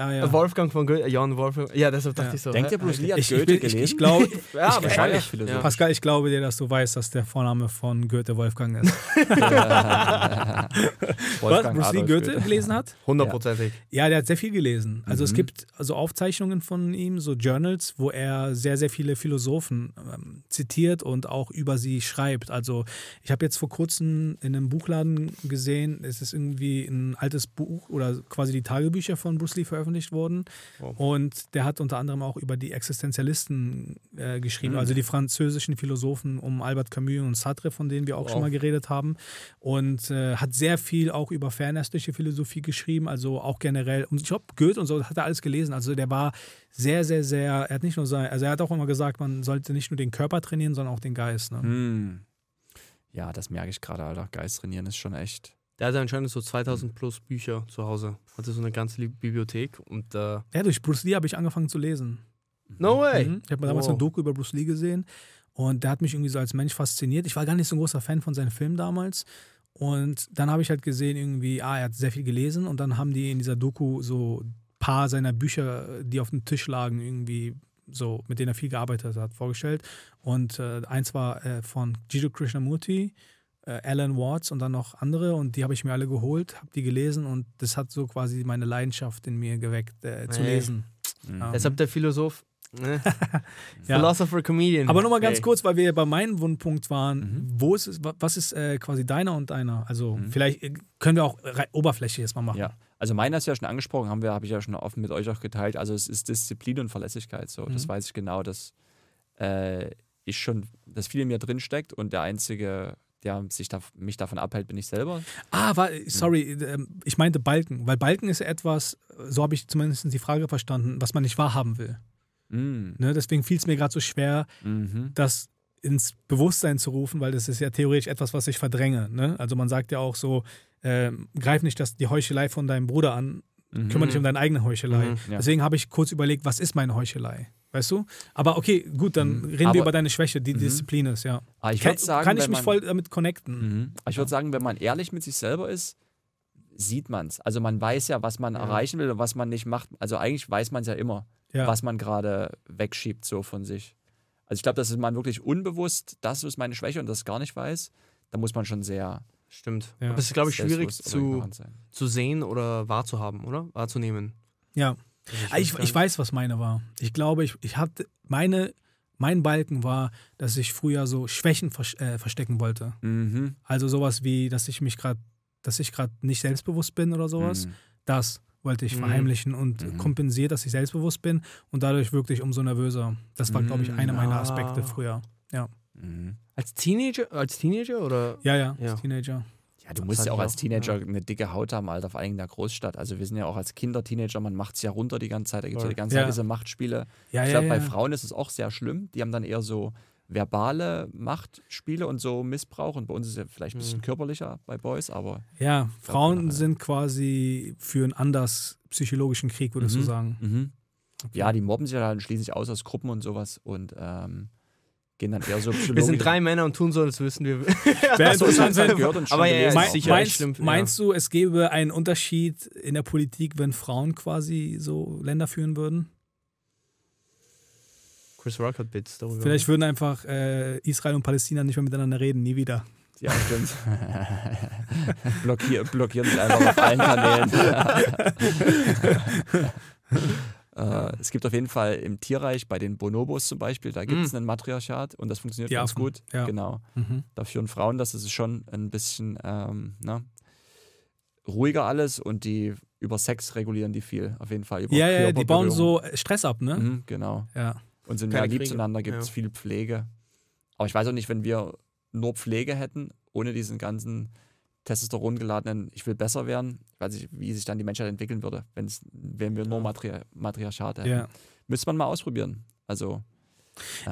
Ja. ja. Wolfgang von Goethe, Jan Wolfgang. Ja, deshalb dachte Ja. ich so. Denkt ihr, Bruce Lee hat Ich, ich, Goethe ich, gelesen? ich glaube, [LAUGHS] Ja, ich- wahrscheinlich. Philosoph. Ja. Pascal, ich glaube dir, dass du weißt, dass der Vorname von Goethe Wolfgang ist. [LAUGHS] [LAUGHS] Was? Wolfgang Bruce Lee Adolf Goethe gelesen hat? Hundertprozentig. Ja, der hat sehr viel gelesen. Also es Mhm. gibt also Aufzeichnungen von ihm, so Journals, wo er sehr, sehr viele Philosophen ähm, zitiert und auch über sie schreibt. Also ich habe jetzt vor kurzem in einem Buchladen gesehen, es ist irgendwie ein altes Buch oder quasi die Tagebücher von Bruce Lee veröffentlicht worden. Wow. Und der hat unter anderem auch über die Existenzialisten äh, geschrieben, Mhm. also die französischen Philosophen um Albert Camus und Sartre, von denen wir auch Wow. schon mal geredet haben. Und äh, hat sehr viel auch über fernöstliche Philosophie geschrieben, also auch generell. Und ich glaube, Goethe und so hat er alles gelesen. Also der war sehr, sehr, sehr, er hat nicht nur sein, also er hat auch immer gesagt, man sollte nicht nur den Körper trainieren, sondern auch den Geist. Ne? Hm. Ja, das merke ich gerade, Alter. Geist trainieren ist schon echt. Der hatte anscheinend so 2000 plus Bücher zu Hause. Hatte so eine ganze Li- Bibliothek und äh, Ja, durch Bruce Lee habe ich angefangen zu lesen. No way! Mhm. Ich habe damals Wow. eine Doku über Bruce Lee gesehen und der hat mich irgendwie so als Mensch fasziniert. Ich war gar nicht so ein großer Fan von seinen Filmen damals. Und dann habe ich halt gesehen, irgendwie, ah, er hat sehr viel gelesen und dann haben die in dieser Doku so ein paar seiner Bücher, die auf dem Tisch lagen, irgendwie so, mit denen er viel gearbeitet hat, vorgestellt. Und äh, eins war äh, von Jiddu Krishnamurti, äh, Alan Watts und dann noch andere und die habe ich mir alle geholt, habe die gelesen und das hat so quasi meine Leidenschaft in mir geweckt, äh, zu Hey. lesen. Mhm. Ja. deshalb der Philosoph. Ne? [LAUGHS] Ja. Philosopher Comedian. Aber nochmal ganz Hey. kurz, weil wir bei meinem Wundpunkt waren, Mhm. wo ist es, wa- was ist äh, quasi deiner und deiner? Also Mhm. vielleicht äh, können wir auch Oberfläche jetzt mal machen. Ja, also meiner ist ja schon angesprochen, haben wir, habe ich ja schon offen mit euch auch geteilt. Also es ist Disziplin und Verlässlichkeit. So, das Mhm. weiß ich genau, dass äh, ich schon, dass viel in mir drin steckt und der einzige, der sich da, mich davon abhält, bin ich selber. Ah, war, sorry, ähm, ich meinte Balken, weil Balken ist ja etwas, so habe ich zumindest die Frage verstanden, was man nicht wahrhaben will. Mm. Ne? Deswegen fiel es mir gerade so schwer, Mhm. das ins Bewusstsein zu rufen, weil das ist ja theoretisch etwas, was ich verdränge. Ne? Also man sagt ja auch so, äh, greif nicht das, die Heuchelei von deinem Bruder an, kümmere dich um deine eigene Heuchelei. Mhm, ja. Deswegen habe ich kurz überlegt, was ist meine Heuchelei? Weißt du? Aber okay, gut, dann reden Aber- wir über deine Schwäche, die Mhm. Disziplin ist, ja. Aber ich kann, würde sagen, kann ich mich man, voll damit connecten. Mhm. Aber Ich würde sagen, wenn man ehrlich mit sich selber ist, sieht man es. Also man weiß ja, was man Ja. erreichen will und was man nicht macht. Also eigentlich weiß man es ja immer, Ja. was man gerade wegschiebt so von sich. Also ich glaube, dass man wirklich unbewusst, das ist meine Schwäche und das gar nicht weiß, da muss man schon sehr Stimmt. Ja. Aber es ist, glaube ich, schwierig zu, zu sehen oder wahrzuhaben, oder? Wahrzunehmen. ja. Ah, Ich, ich weiß, was meine war. Ich glaube, ich, ich hatte meine, mein Balken war, dass ich früher so Schwächen vers äh, verstecken wollte. Mhm. Also sowas wie, dass ich mich gerade, dass ich gerade nicht selbstbewusst bin oder sowas. Mhm. Das wollte ich Mhm. verheimlichen und Mhm. kompensiert, dass ich selbstbewusst bin und dadurch wirklich umso nervöser. Das war, glaube ich, einer meiner Ah. Aspekte früher. Mhm. Als Teenager, als Teenager oder? Ja, ja, Ja. als Teenager. Ja, du musst ja auch als Teenager ja. eine dicke Haut haben, Alter, vor allem in der Großstadt. Also wir sind ja auch als Kinder, Teenager, man macht es ja runter die ganze Zeit. Da gibt es ja die ganze Ja. Zeit diese Machtspiele. Ja, ich glaube, bei Frauen ist es auch sehr schlimm. Die haben dann eher so verbale Machtspiele und so Missbrauch. Und bei uns ist es ja vielleicht ein bisschen Mhm. körperlicher bei Boys, aber Ja, Frauen generell. sind quasi für einen anders psychologischen Krieg, würdest du Mhm. sagen. mhm. Okay. ja, die mobben sich ja dann schließlich aus aus Gruppen und sowas und ähm, gehen dann eher so psychologisch. Wir sind drei Männer und tun so, als wüssten wir. [LAUGHS] So, interessant, [LAUGHS] gehört und Aber ja, ja, ist Mein, sicher meinst, schlimm, ja. meinst du, es gäbe einen Unterschied in der Politik, wenn Frauen quasi so Länder führen würden? Chris Rock hat Bits darüber. Vielleicht würden einfach äh, Israel und Palästina nicht mehr miteinander reden, nie wieder. Ja, stimmt. [LAUGHS] Blockier, blockieren sich einfach auf allen Kanälen. Äh, es gibt auf jeden Fall im Tierreich, bei den Bonobos zum Beispiel, da gibt es Mm. einen Matriarchat und das funktioniert Die ganz Affen, gut. ja. Genau. Mhm. Da führen Frauen, das ist schon ein bisschen ähm, ne, ruhiger alles und die über Sex regulieren die viel, auf jeden Fall. Über Ja, ja, die bauen so Stress ab, ne? Mhm, genau. Ja. Und sind Keine mehr lieb zueinander, gibt es Ja. viel Pflege. Aber ich weiß auch nicht, wenn wir nur Pflege hätten, ohne diesen ganzen Testosteron geladenen, ich will besser werden, ich weiß nicht, wie sich dann die Menschheit entwickeln würde, wenn's, wenn wir nur Ja. Matri Matriarchat hätten. ja. Müsste man mal ausprobieren. Also.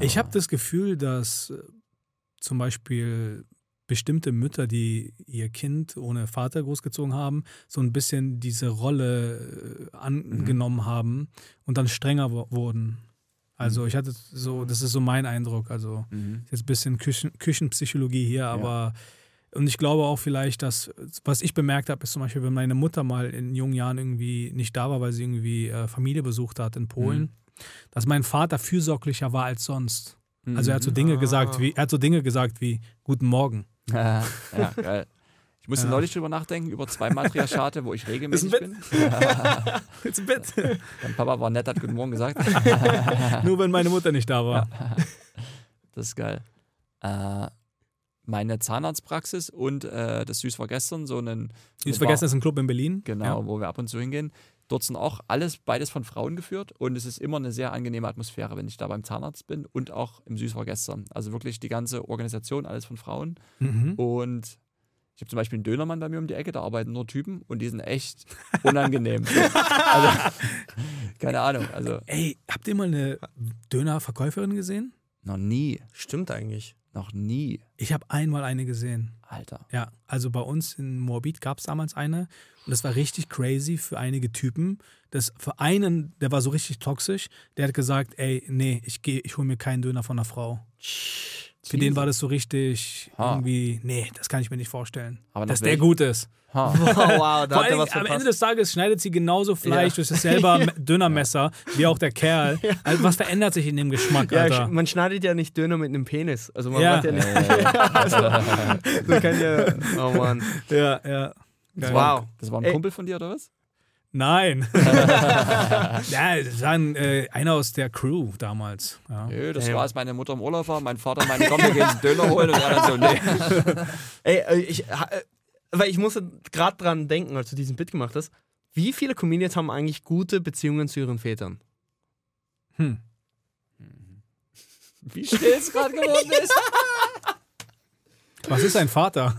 Ich habe das Gefühl, dass äh, zum Beispiel bestimmte Mütter, die ihr Kind ohne Vater großgezogen haben, so ein bisschen diese Rolle äh, angenommen haben und dann strenger wurden. Also Mhm. ich hatte so, das ist so mein Eindruck. Also Mhm. jetzt ein bisschen Küchen, Küchenpsychologie hier, aber und ich glaube auch vielleicht, dass, was ich bemerkt habe, ist zum Beispiel, wenn meine Mutter mal in jungen Jahren irgendwie nicht da war, weil sie irgendwie äh, Familie besucht hat in Polen, Mhm. dass mein Vater fürsorglicher war als sonst. Also er hat so Mhm. Dinge Ah. gesagt wie, er hat so Dinge gesagt wie Guten Morgen. [LAUGHS] ja, geil. Ich musste Ja. neulich drüber nachdenken, über zwei Matriarchate, wo ich regelmäßig [LAUGHS] Ist bin. Ins Bett. Mein Papa war nett, hat Guten Morgen gesagt. [LAUGHS] Nur wenn meine Mutter nicht da war. Das ist geil. Äh, meine Zahnarztpraxis und äh, das Süß war gestern, so einen. Bar- vergessen, das ist ein Club in Berlin. Genau, Ja. wo wir ab und zu hingehen. Dort sind auch alles, beides von Frauen geführt und es ist immer eine sehr angenehme Atmosphäre, wenn ich da beim Zahnarzt bin und auch im Süß war gestern. Also wirklich die ganze Organisation, alles von Frauen. Mhm. Und ich habe zum Beispiel einen Dönermann bei mir um die Ecke, da arbeiten nur Typen und die sind echt [LAUGHS] unangenehm. also, [LAUGHS] keine Ahnung, also Ey, habt ihr mal eine Dönerverkäuferin gesehen? noch nie, Stimmt eigentlich. Noch nie, Ich habe einmal eine gesehen. Alter. Ja, also bei uns in Moabit gab es damals eine und das war richtig crazy für einige Typen. Das für einen, der war so richtig toxisch, der hat gesagt, ey, nee, ich gehe, ich hole mir keinen Döner von einer Frau. Für den war das so richtig Ha. irgendwie, nee, das kann ich mir nicht vorstellen. Dass der gut ist. Ha. [LAUGHS] wow, da Vor hat er allem, was am Ende des Tages schneidet sie genauso Fleisch Ja. durch dasselbe [LAUGHS] Dönermesser wie auch der Kerl. Also was verändert sich in dem Geschmack, Ja, Alter? man schneidet ja nicht Döner mit einem Penis. Also man Ja. macht ja nicht. [LAUGHS] Also, man kann ja. Oh Mann. Ja, ja. Geil. Wow. das war ein Ey. Kumpel von dir oder was? Nein. [LAUGHS] [LAUGHS] ja, das war ein, äh, einer aus der Crew damals. Ja. Nö, das Damn. war, als meine Mutter im Urlaub war. Mein Vater meinte, komm, wir gehen einen Döner holen. Und er dann so, nee. [LAUGHS] Ey, äh, ich, äh, weil ich musste gerade dran denken, als du diesen Bit gemacht hast. Wie viele Comedians haben eigentlich gute Beziehungen zu ihren Vätern? Hm. Wie still es gerade geworden ist. Was ist ein Vater?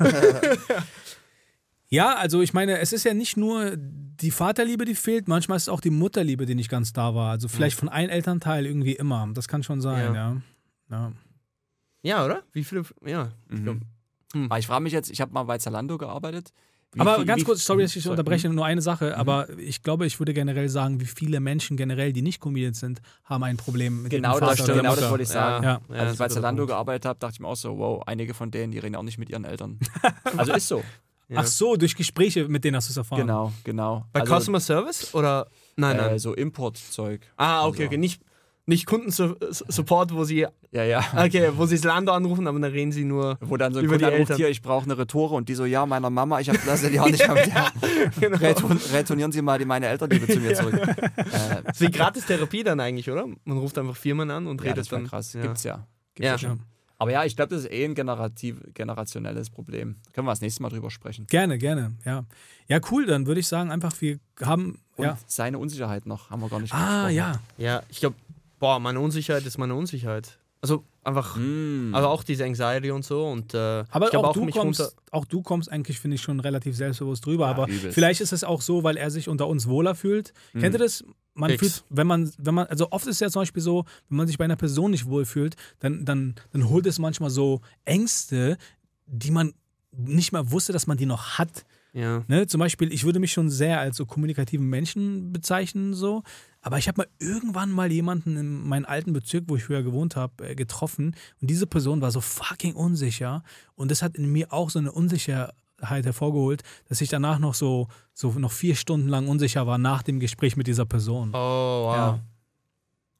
Ja, also ich meine, es ist ja nicht nur die Vaterliebe, die fehlt, manchmal ist es auch die Mutterliebe, die nicht ganz da war. Also vielleicht von einem Elternteil irgendwie immer. Das kann schon sein, ja. ja. Ja, oder? Wie viele? Ja. Mhm. Hm. Aber ich frage mich jetzt, ich habe mal bei Zalando gearbeitet. Wie aber viel- ganz kurz, sorry, dass ich Sorry. unterbreche, nur eine Sache, Mhm. aber ich glaube, ich würde generell sagen, wie viele Menschen generell, die nicht Comedians sind, haben ein Problem mit Genau das, Vater stimmt, genau das wollte ich sagen. Ja. Ja, Als ich bei Zalando gearbeitet habe, dachte ich mir auch so, wow, einige von denen, die reden auch nicht mit ihren Eltern. [LAUGHS] Also ist so. Ja. Ach so, durch Gespräche, mit denen hast du es erfahren. Genau, genau. Bei also, Customer Service oder? Nein, nein. Äh, so Importzeug. ah, okay, also- okay. Nicht, nicht Kundensupport, wo sie, Ja, ja. okay, wo sie Zalando anrufen, aber dann reden sie nur. Wo dann so ein Über Kunde die anruft, Eltern. hier, ich brauche eine Retoure und die so, ja, meiner Mama, ich habe das [LAUGHS] ja auch nicht mehr der. Genau. Return, retournieren Sie mal die, meine Eltern bitte zu mir zurück. [LAUGHS] äh, Das ist wie Gratistherapie dann eigentlich, oder? Man ruft einfach Firmen an und ja, redet das dann. krass. Ja. Gibt's ja. Gibt's Ja. ja. Aber ja, ich glaube, das ist eh ein generativ, generationelles Problem. Können wir das nächste Mal drüber sprechen. Gerne, gerne, ja. Ja, cool, dann würde ich sagen, einfach, wir haben, Und ja. seine Unsicherheit noch, haben wir gar nicht Ah, besprochen. ja. Ja, ich glaube, boah, meine Unsicherheit ist meine Unsicherheit. Also einfach, Mm. also auch diese Anxiety und so und äh, Aber ich glaub, auch, du mich kommst, auch du kommst eigentlich, finde ich, schon relativ selbstbewusst drüber. Ja, aber übelst. vielleicht ist es auch so, weil er sich unter uns wohler fühlt. Mhm. Kennt ihr das? Man Fix. fühlt, wenn man, wenn man, also oft ist es ja zum Beispiel so, wenn man sich bei einer Person nicht wohlfühlt, dann, dann, dann holt es manchmal so Ängste, die man nicht mal wusste, dass man die noch hat. Ja. Ne? Zum Beispiel, ich würde mich schon sehr als so kommunikativen Menschen bezeichnen, so. Aber ich habe mal irgendwann mal jemanden in meinem alten Bezirk, wo ich früher gewohnt habe, äh, getroffen. Und diese Person war so fucking unsicher. Und das hat in mir auch so eine Unsicherheit hervorgeholt, dass ich danach noch so, so noch vier Stunden lang unsicher war nach dem Gespräch mit dieser Person. Oh, wow. Ja.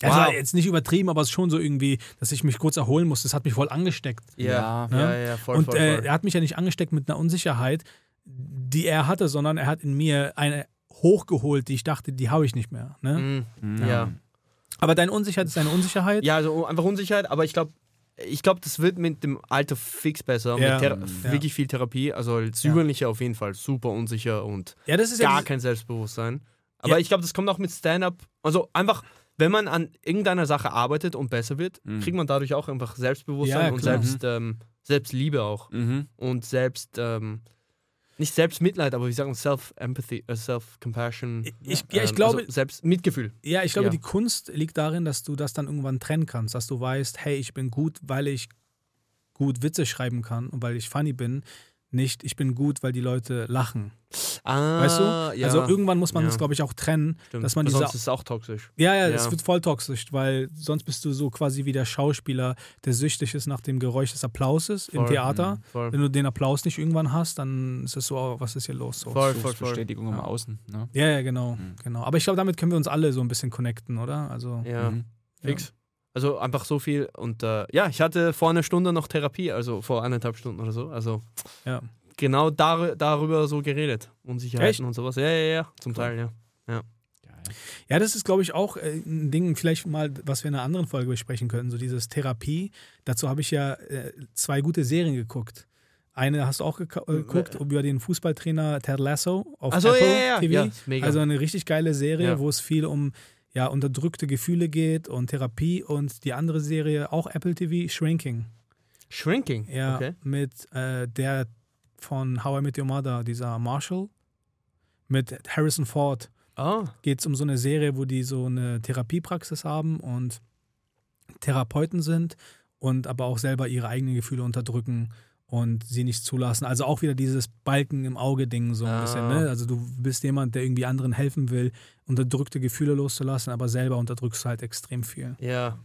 Also Wow. jetzt nicht übertrieben, aber es ist schon so irgendwie, dass ich mich kurz erholen musste. Das hat mich voll angesteckt. Ja, Ja. ja, ja, voll, und voll, äh, voll. er hat mich ja nicht angesteckt mit einer Unsicherheit, die er hatte, sondern er hat in mir eine hochgeholt, die ich dachte, die habe ich nicht mehr. Ne? Mhm. Mm. Ja. Aber deine Unsicherheit ist eine Unsicherheit. Ja, also einfach Unsicherheit, aber ich glaube, ich glaube, das wird mit dem Alter fix besser. Ja. Mit Thera Ja. wirklich viel Therapie. Also als Ja. Jugendlicher auf jeden Fall super unsicher und Ja, das ist gar ja. kein Selbstbewusstsein. Aber Ja. ich glaube, das kommt auch mit Stand-up. Also einfach, wenn man an irgendeiner Sache arbeitet und besser wird, Mhm. kriegt man dadurch auch einfach Selbstbewusstsein Ja, und selbst, ähm, Selbstliebe auch. Mhm. Und selbst, ähm, nicht Selbstmitleid, aber wie sagen Self-Empathy, äh, Self-Compassion. Ich, ja, ich ähm, glaube, Also Selbstmitgefühl. ja, ich glaube, ja. die Kunst liegt darin, dass du das dann irgendwann trennen kannst, dass du weißt, hey, ich bin gut, weil ich gut Witze schreiben kann und weil ich funny bin. Nicht, ich bin gut, weil die Leute lachen. Ah, Weißt du? Ja, Also irgendwann muss man Ja. das, glaube ich, auch trennen, stimmt. dass man diese Sonst ist es auch toxisch. Ja, ja, Ja. es wird voll toxisch, weil sonst bist du so quasi wie der Schauspieler, der süchtig ist nach dem Geräusch des Applauses im Voll. Theater. Mhm. Voll. Wenn du den Applaus nicht irgendwann hast, dann ist es so, oh, was ist hier los? So. Voll, voll, voll. Bestätigung im Ja. Außen. Ne? Ja, ja, genau, Mhm. genau. Aber ich glaube, damit können wir uns alle so ein bisschen connecten, oder? Also, Ja, Mhm. fix. Also einfach so viel. Und äh, ja, ich hatte vor einer Stunde noch Therapie, also vor eineinhalb Stunden oder so. Also ja. genau dar darüber so geredet. Unsicherheiten Echt? und sowas. Ja, ja, ja. Zum Cool. Teil, ja. Geil. Ja, das ist, glaube ich, auch äh, ein Ding, vielleicht mal, was wir in einer anderen Folge besprechen können, so dieses Therapie. Dazu habe ich ja äh, zwei gute Serien geguckt. Eine hast du auch geka- äh, geguckt über den Fußballtrainer Ted Lasso auf Also Apple ja, ja, ja. TV. ja. Also eine richtig geile Serie, Ja. wo es viel um ja, unterdrückte Gefühle geht und Therapie und die andere Serie, auch Apple TV, Shrinking. Shrinking. Ja, Okay. mit äh, der von How I Met Your Mother, dieser Marshall, mit Harrison Ford. Ah, Geht es um so eine Serie, wo die so eine Therapiepraxis haben und Therapeuten sind und aber auch selber ihre eigenen Gefühle unterdrücken und sie nicht zulassen. Also auch wieder dieses Balken im Auge-Ding so ein Ah. bisschen. Ne? Also du bist jemand, der irgendwie anderen helfen will, unterdrückte Gefühle loszulassen, aber selber unterdrückst halt extrem viel. ja.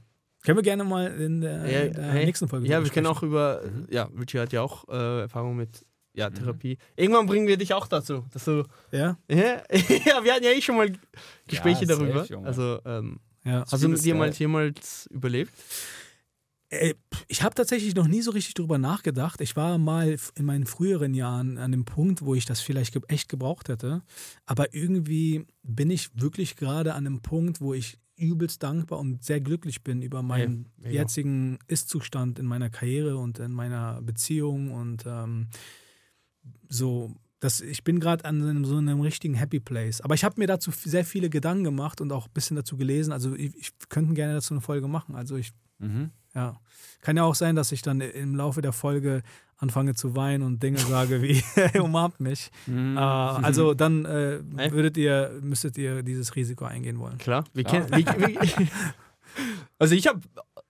Können wir gerne mal in der, Ja, in der hey. nächsten Folge Ja, wir können auch über, Mhm. ja, Richie hat ja auch äh, Erfahrung mit ja, Mhm. Therapie. Irgendwann bringen wir dich auch dazu, dass du, Ja? [LAUGHS] ja, ja wir hatten ja eh schon mal Gespräche safe, darüber. Junge. also, ähm, ja. hast du übelst jemals, geil. jemals überlebt? Äh, Ich habe tatsächlich noch nie so richtig drüber nachgedacht. Ich war mal in meinen früheren Jahren an dem Punkt, wo ich das vielleicht echt gebraucht hätte. Aber irgendwie bin ich wirklich gerade an einem Punkt, wo ich übelst dankbar und sehr glücklich bin über meinen mega. jetzigen Ist-Zustand in meiner Karriere und in meiner Beziehung und ähm, so. Das, ich bin gerade an so einem, richtigen Happy Place. Aber ich habe mir dazu sehr viele Gedanken gemacht und auch ein bisschen dazu gelesen. Also ich, ich könnten gerne dazu eine Folge machen. Also ich Mhm. Ja. Kann ja auch sein, dass ich dann im Laufe der Folge anfange zu weinen und Dinge sage wie [LAUGHS] "Hey, umarmt mich. Äh, also [LAUGHS] dann äh, würdet ihr, müsstet ihr dieses Risiko eingehen wollen. Klar, wir Klar. kennen. Wie, wie, [LAUGHS] also ich habe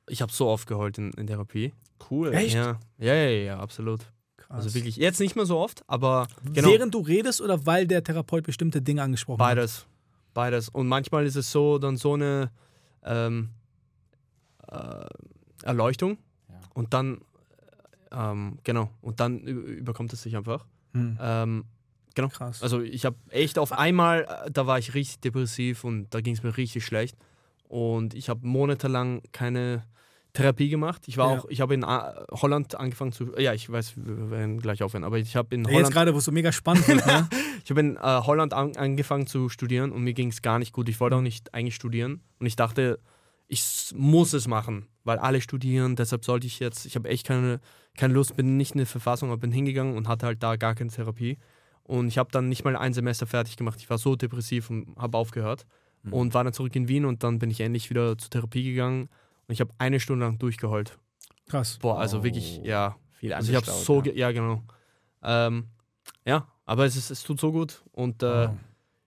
ich hab so oft geheult in, in Therapie. Cool. Echt? Ja, ja, ja, ja, absolut. Krass. Also wirklich, jetzt nicht mehr so oft, aber genau, Während du redest oder weil der Therapeut bestimmte Dinge angesprochen hat? beides. Beides. Und manchmal ist es so, dann so eine ähm, äh, Erleuchtung Ja. und dann, ähm, genau, und dann überkommt es sich einfach. Hm. Ähm, Krass. Also ich habe echt auf einmal, äh, da war ich richtig depressiv und da ging es mir richtig schlecht. Und ich habe monatelang keine Therapie gemacht. Ich war Ja. auch, ich habe in äh, Holland angefangen zu, ja, ich weiß, wir werden gleich aufhören, aber ich habe in Jetzt Holland, gerade, wo es so mega spannend wird, ne? [LAUGHS] ich habe in äh, Holland an, angefangen zu studieren und mir ging es gar nicht gut. Ich wollte auch nicht eigentlich studieren und ich dachte, ich muss es machen, weil alle studieren, deshalb sollte ich jetzt, ich habe echt keine, keine Lust, bin nicht in der Verfassung, aber bin hingegangen und hatte halt da gar keine Therapie. Und ich habe dann nicht mal ein Semester fertig gemacht. Ich war so depressiv und habe aufgehört Mhm. und war dann zurück in Wien und dann bin ich endlich wieder zur Therapie gegangen und ich habe eine Stunde lang durchgeheult. Krass. Boah, also Oh. wirklich, ja. Viel Also ich habe so, ja. ja genau. Ähm, ja, aber es, ist, es tut so gut und äh, Wow.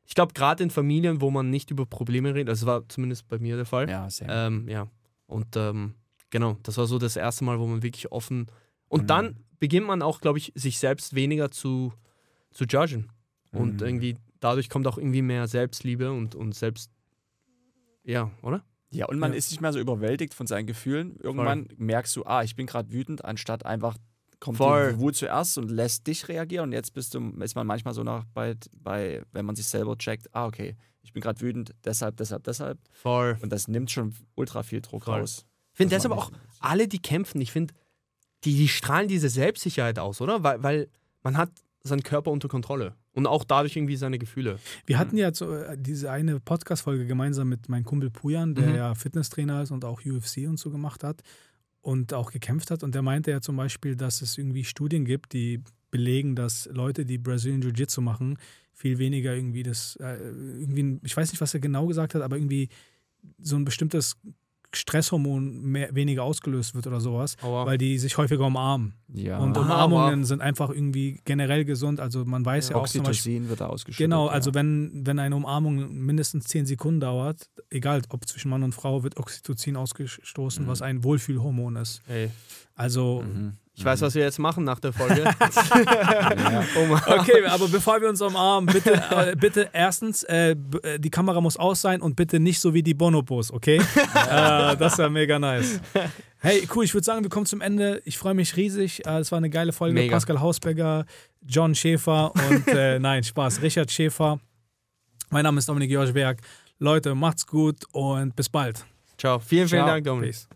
Ich glaube, gerade in Familien, wo man nicht über Probleme redet, das war zumindest bei mir der Fall. Ja, sehr. Ähm, ja. Und ähm, genau, das war so das erste Mal, wo man wirklich offen. Und Mhm. dann beginnt man auch, glaube ich, sich selbst weniger zu, zu judgen. Und Mhm. irgendwie dadurch kommt auch irgendwie mehr Selbstliebe und, und Selbst. Ja, oder? Ja, und man Ja. ist nicht mehr so überwältigt von seinen Gefühlen. Irgendwann merkst du, ah, ich bin gerade wütend, anstatt einfach kommt Voll. die Wut zuerst und lässt dich reagieren. Und jetzt bist du, ist man manchmal so nach bei, bei wenn man sich selber checkt, ah, okay, ich bin gerade wütend, deshalb, deshalb, deshalb. Voll. Und das nimmt schon ultra viel Druck Voll. raus. Ich finde deshalb man auch alle, die kämpfen, ich finde, die, die strahlen diese Selbstsicherheit aus, oder? Weil, weil man hat seinen Körper unter Kontrolle. Und auch dadurch irgendwie seine Gefühle. Wir hatten ja so, äh, diese eine Podcast-Folge gemeinsam mit meinem Kumpel Pujan, der Mhm. ja Fitnesstrainer ist und auch UFC und so gemacht hat und auch gekämpft hat. Und der meinte ja zum Beispiel, dass es irgendwie Studien gibt, die belegen, dass Leute, die Brazilian Jiu-Jitsu machen, viel weniger irgendwie das, äh, irgendwie, ich weiß nicht, was er genau gesagt hat, aber irgendwie so ein bestimmtes Stresshormon mehr, weniger ausgelöst wird oder sowas, Aber weil die sich häufiger umarmen. Ja. Und Umarmungen sind einfach irgendwie generell gesund. Also man weiß ja, auch zum Beispiel, Oxytocin wird da ausgeschüttet. Genau, ja. also wenn, wenn eine Umarmung mindestens 10 Sekunden dauert, egal ob zwischen Mann und Frau, wird Oxytocin ausgestoßen, Mhm. was ein Wohlfühlhormon ist. ey, Also, Mhm. Ich weiß, was wir jetzt machen nach der Folge. [LAUGHS] Ja. okay, aber bevor wir uns umarmen, bitte, äh, bitte erstens, äh, äh, die Kamera muss aus sein und bitte nicht so wie die Bonobos, okay? [LAUGHS] äh, das wäre mega nice. Hey, cool, ich würde sagen, wir kommen zum Ende. Ich freue mich riesig. Äh, Es war eine geile Folge. Mega. Pascal Hausberger, John Schäfer und, äh, [LAUGHS] nein, Spaß, Richard Schäfer. Mein Name ist Dominik Joschberg. Leute, macht's gut und bis bald. Ciao. Vielen, vielen Ciao. Dank, Dominik. Peace.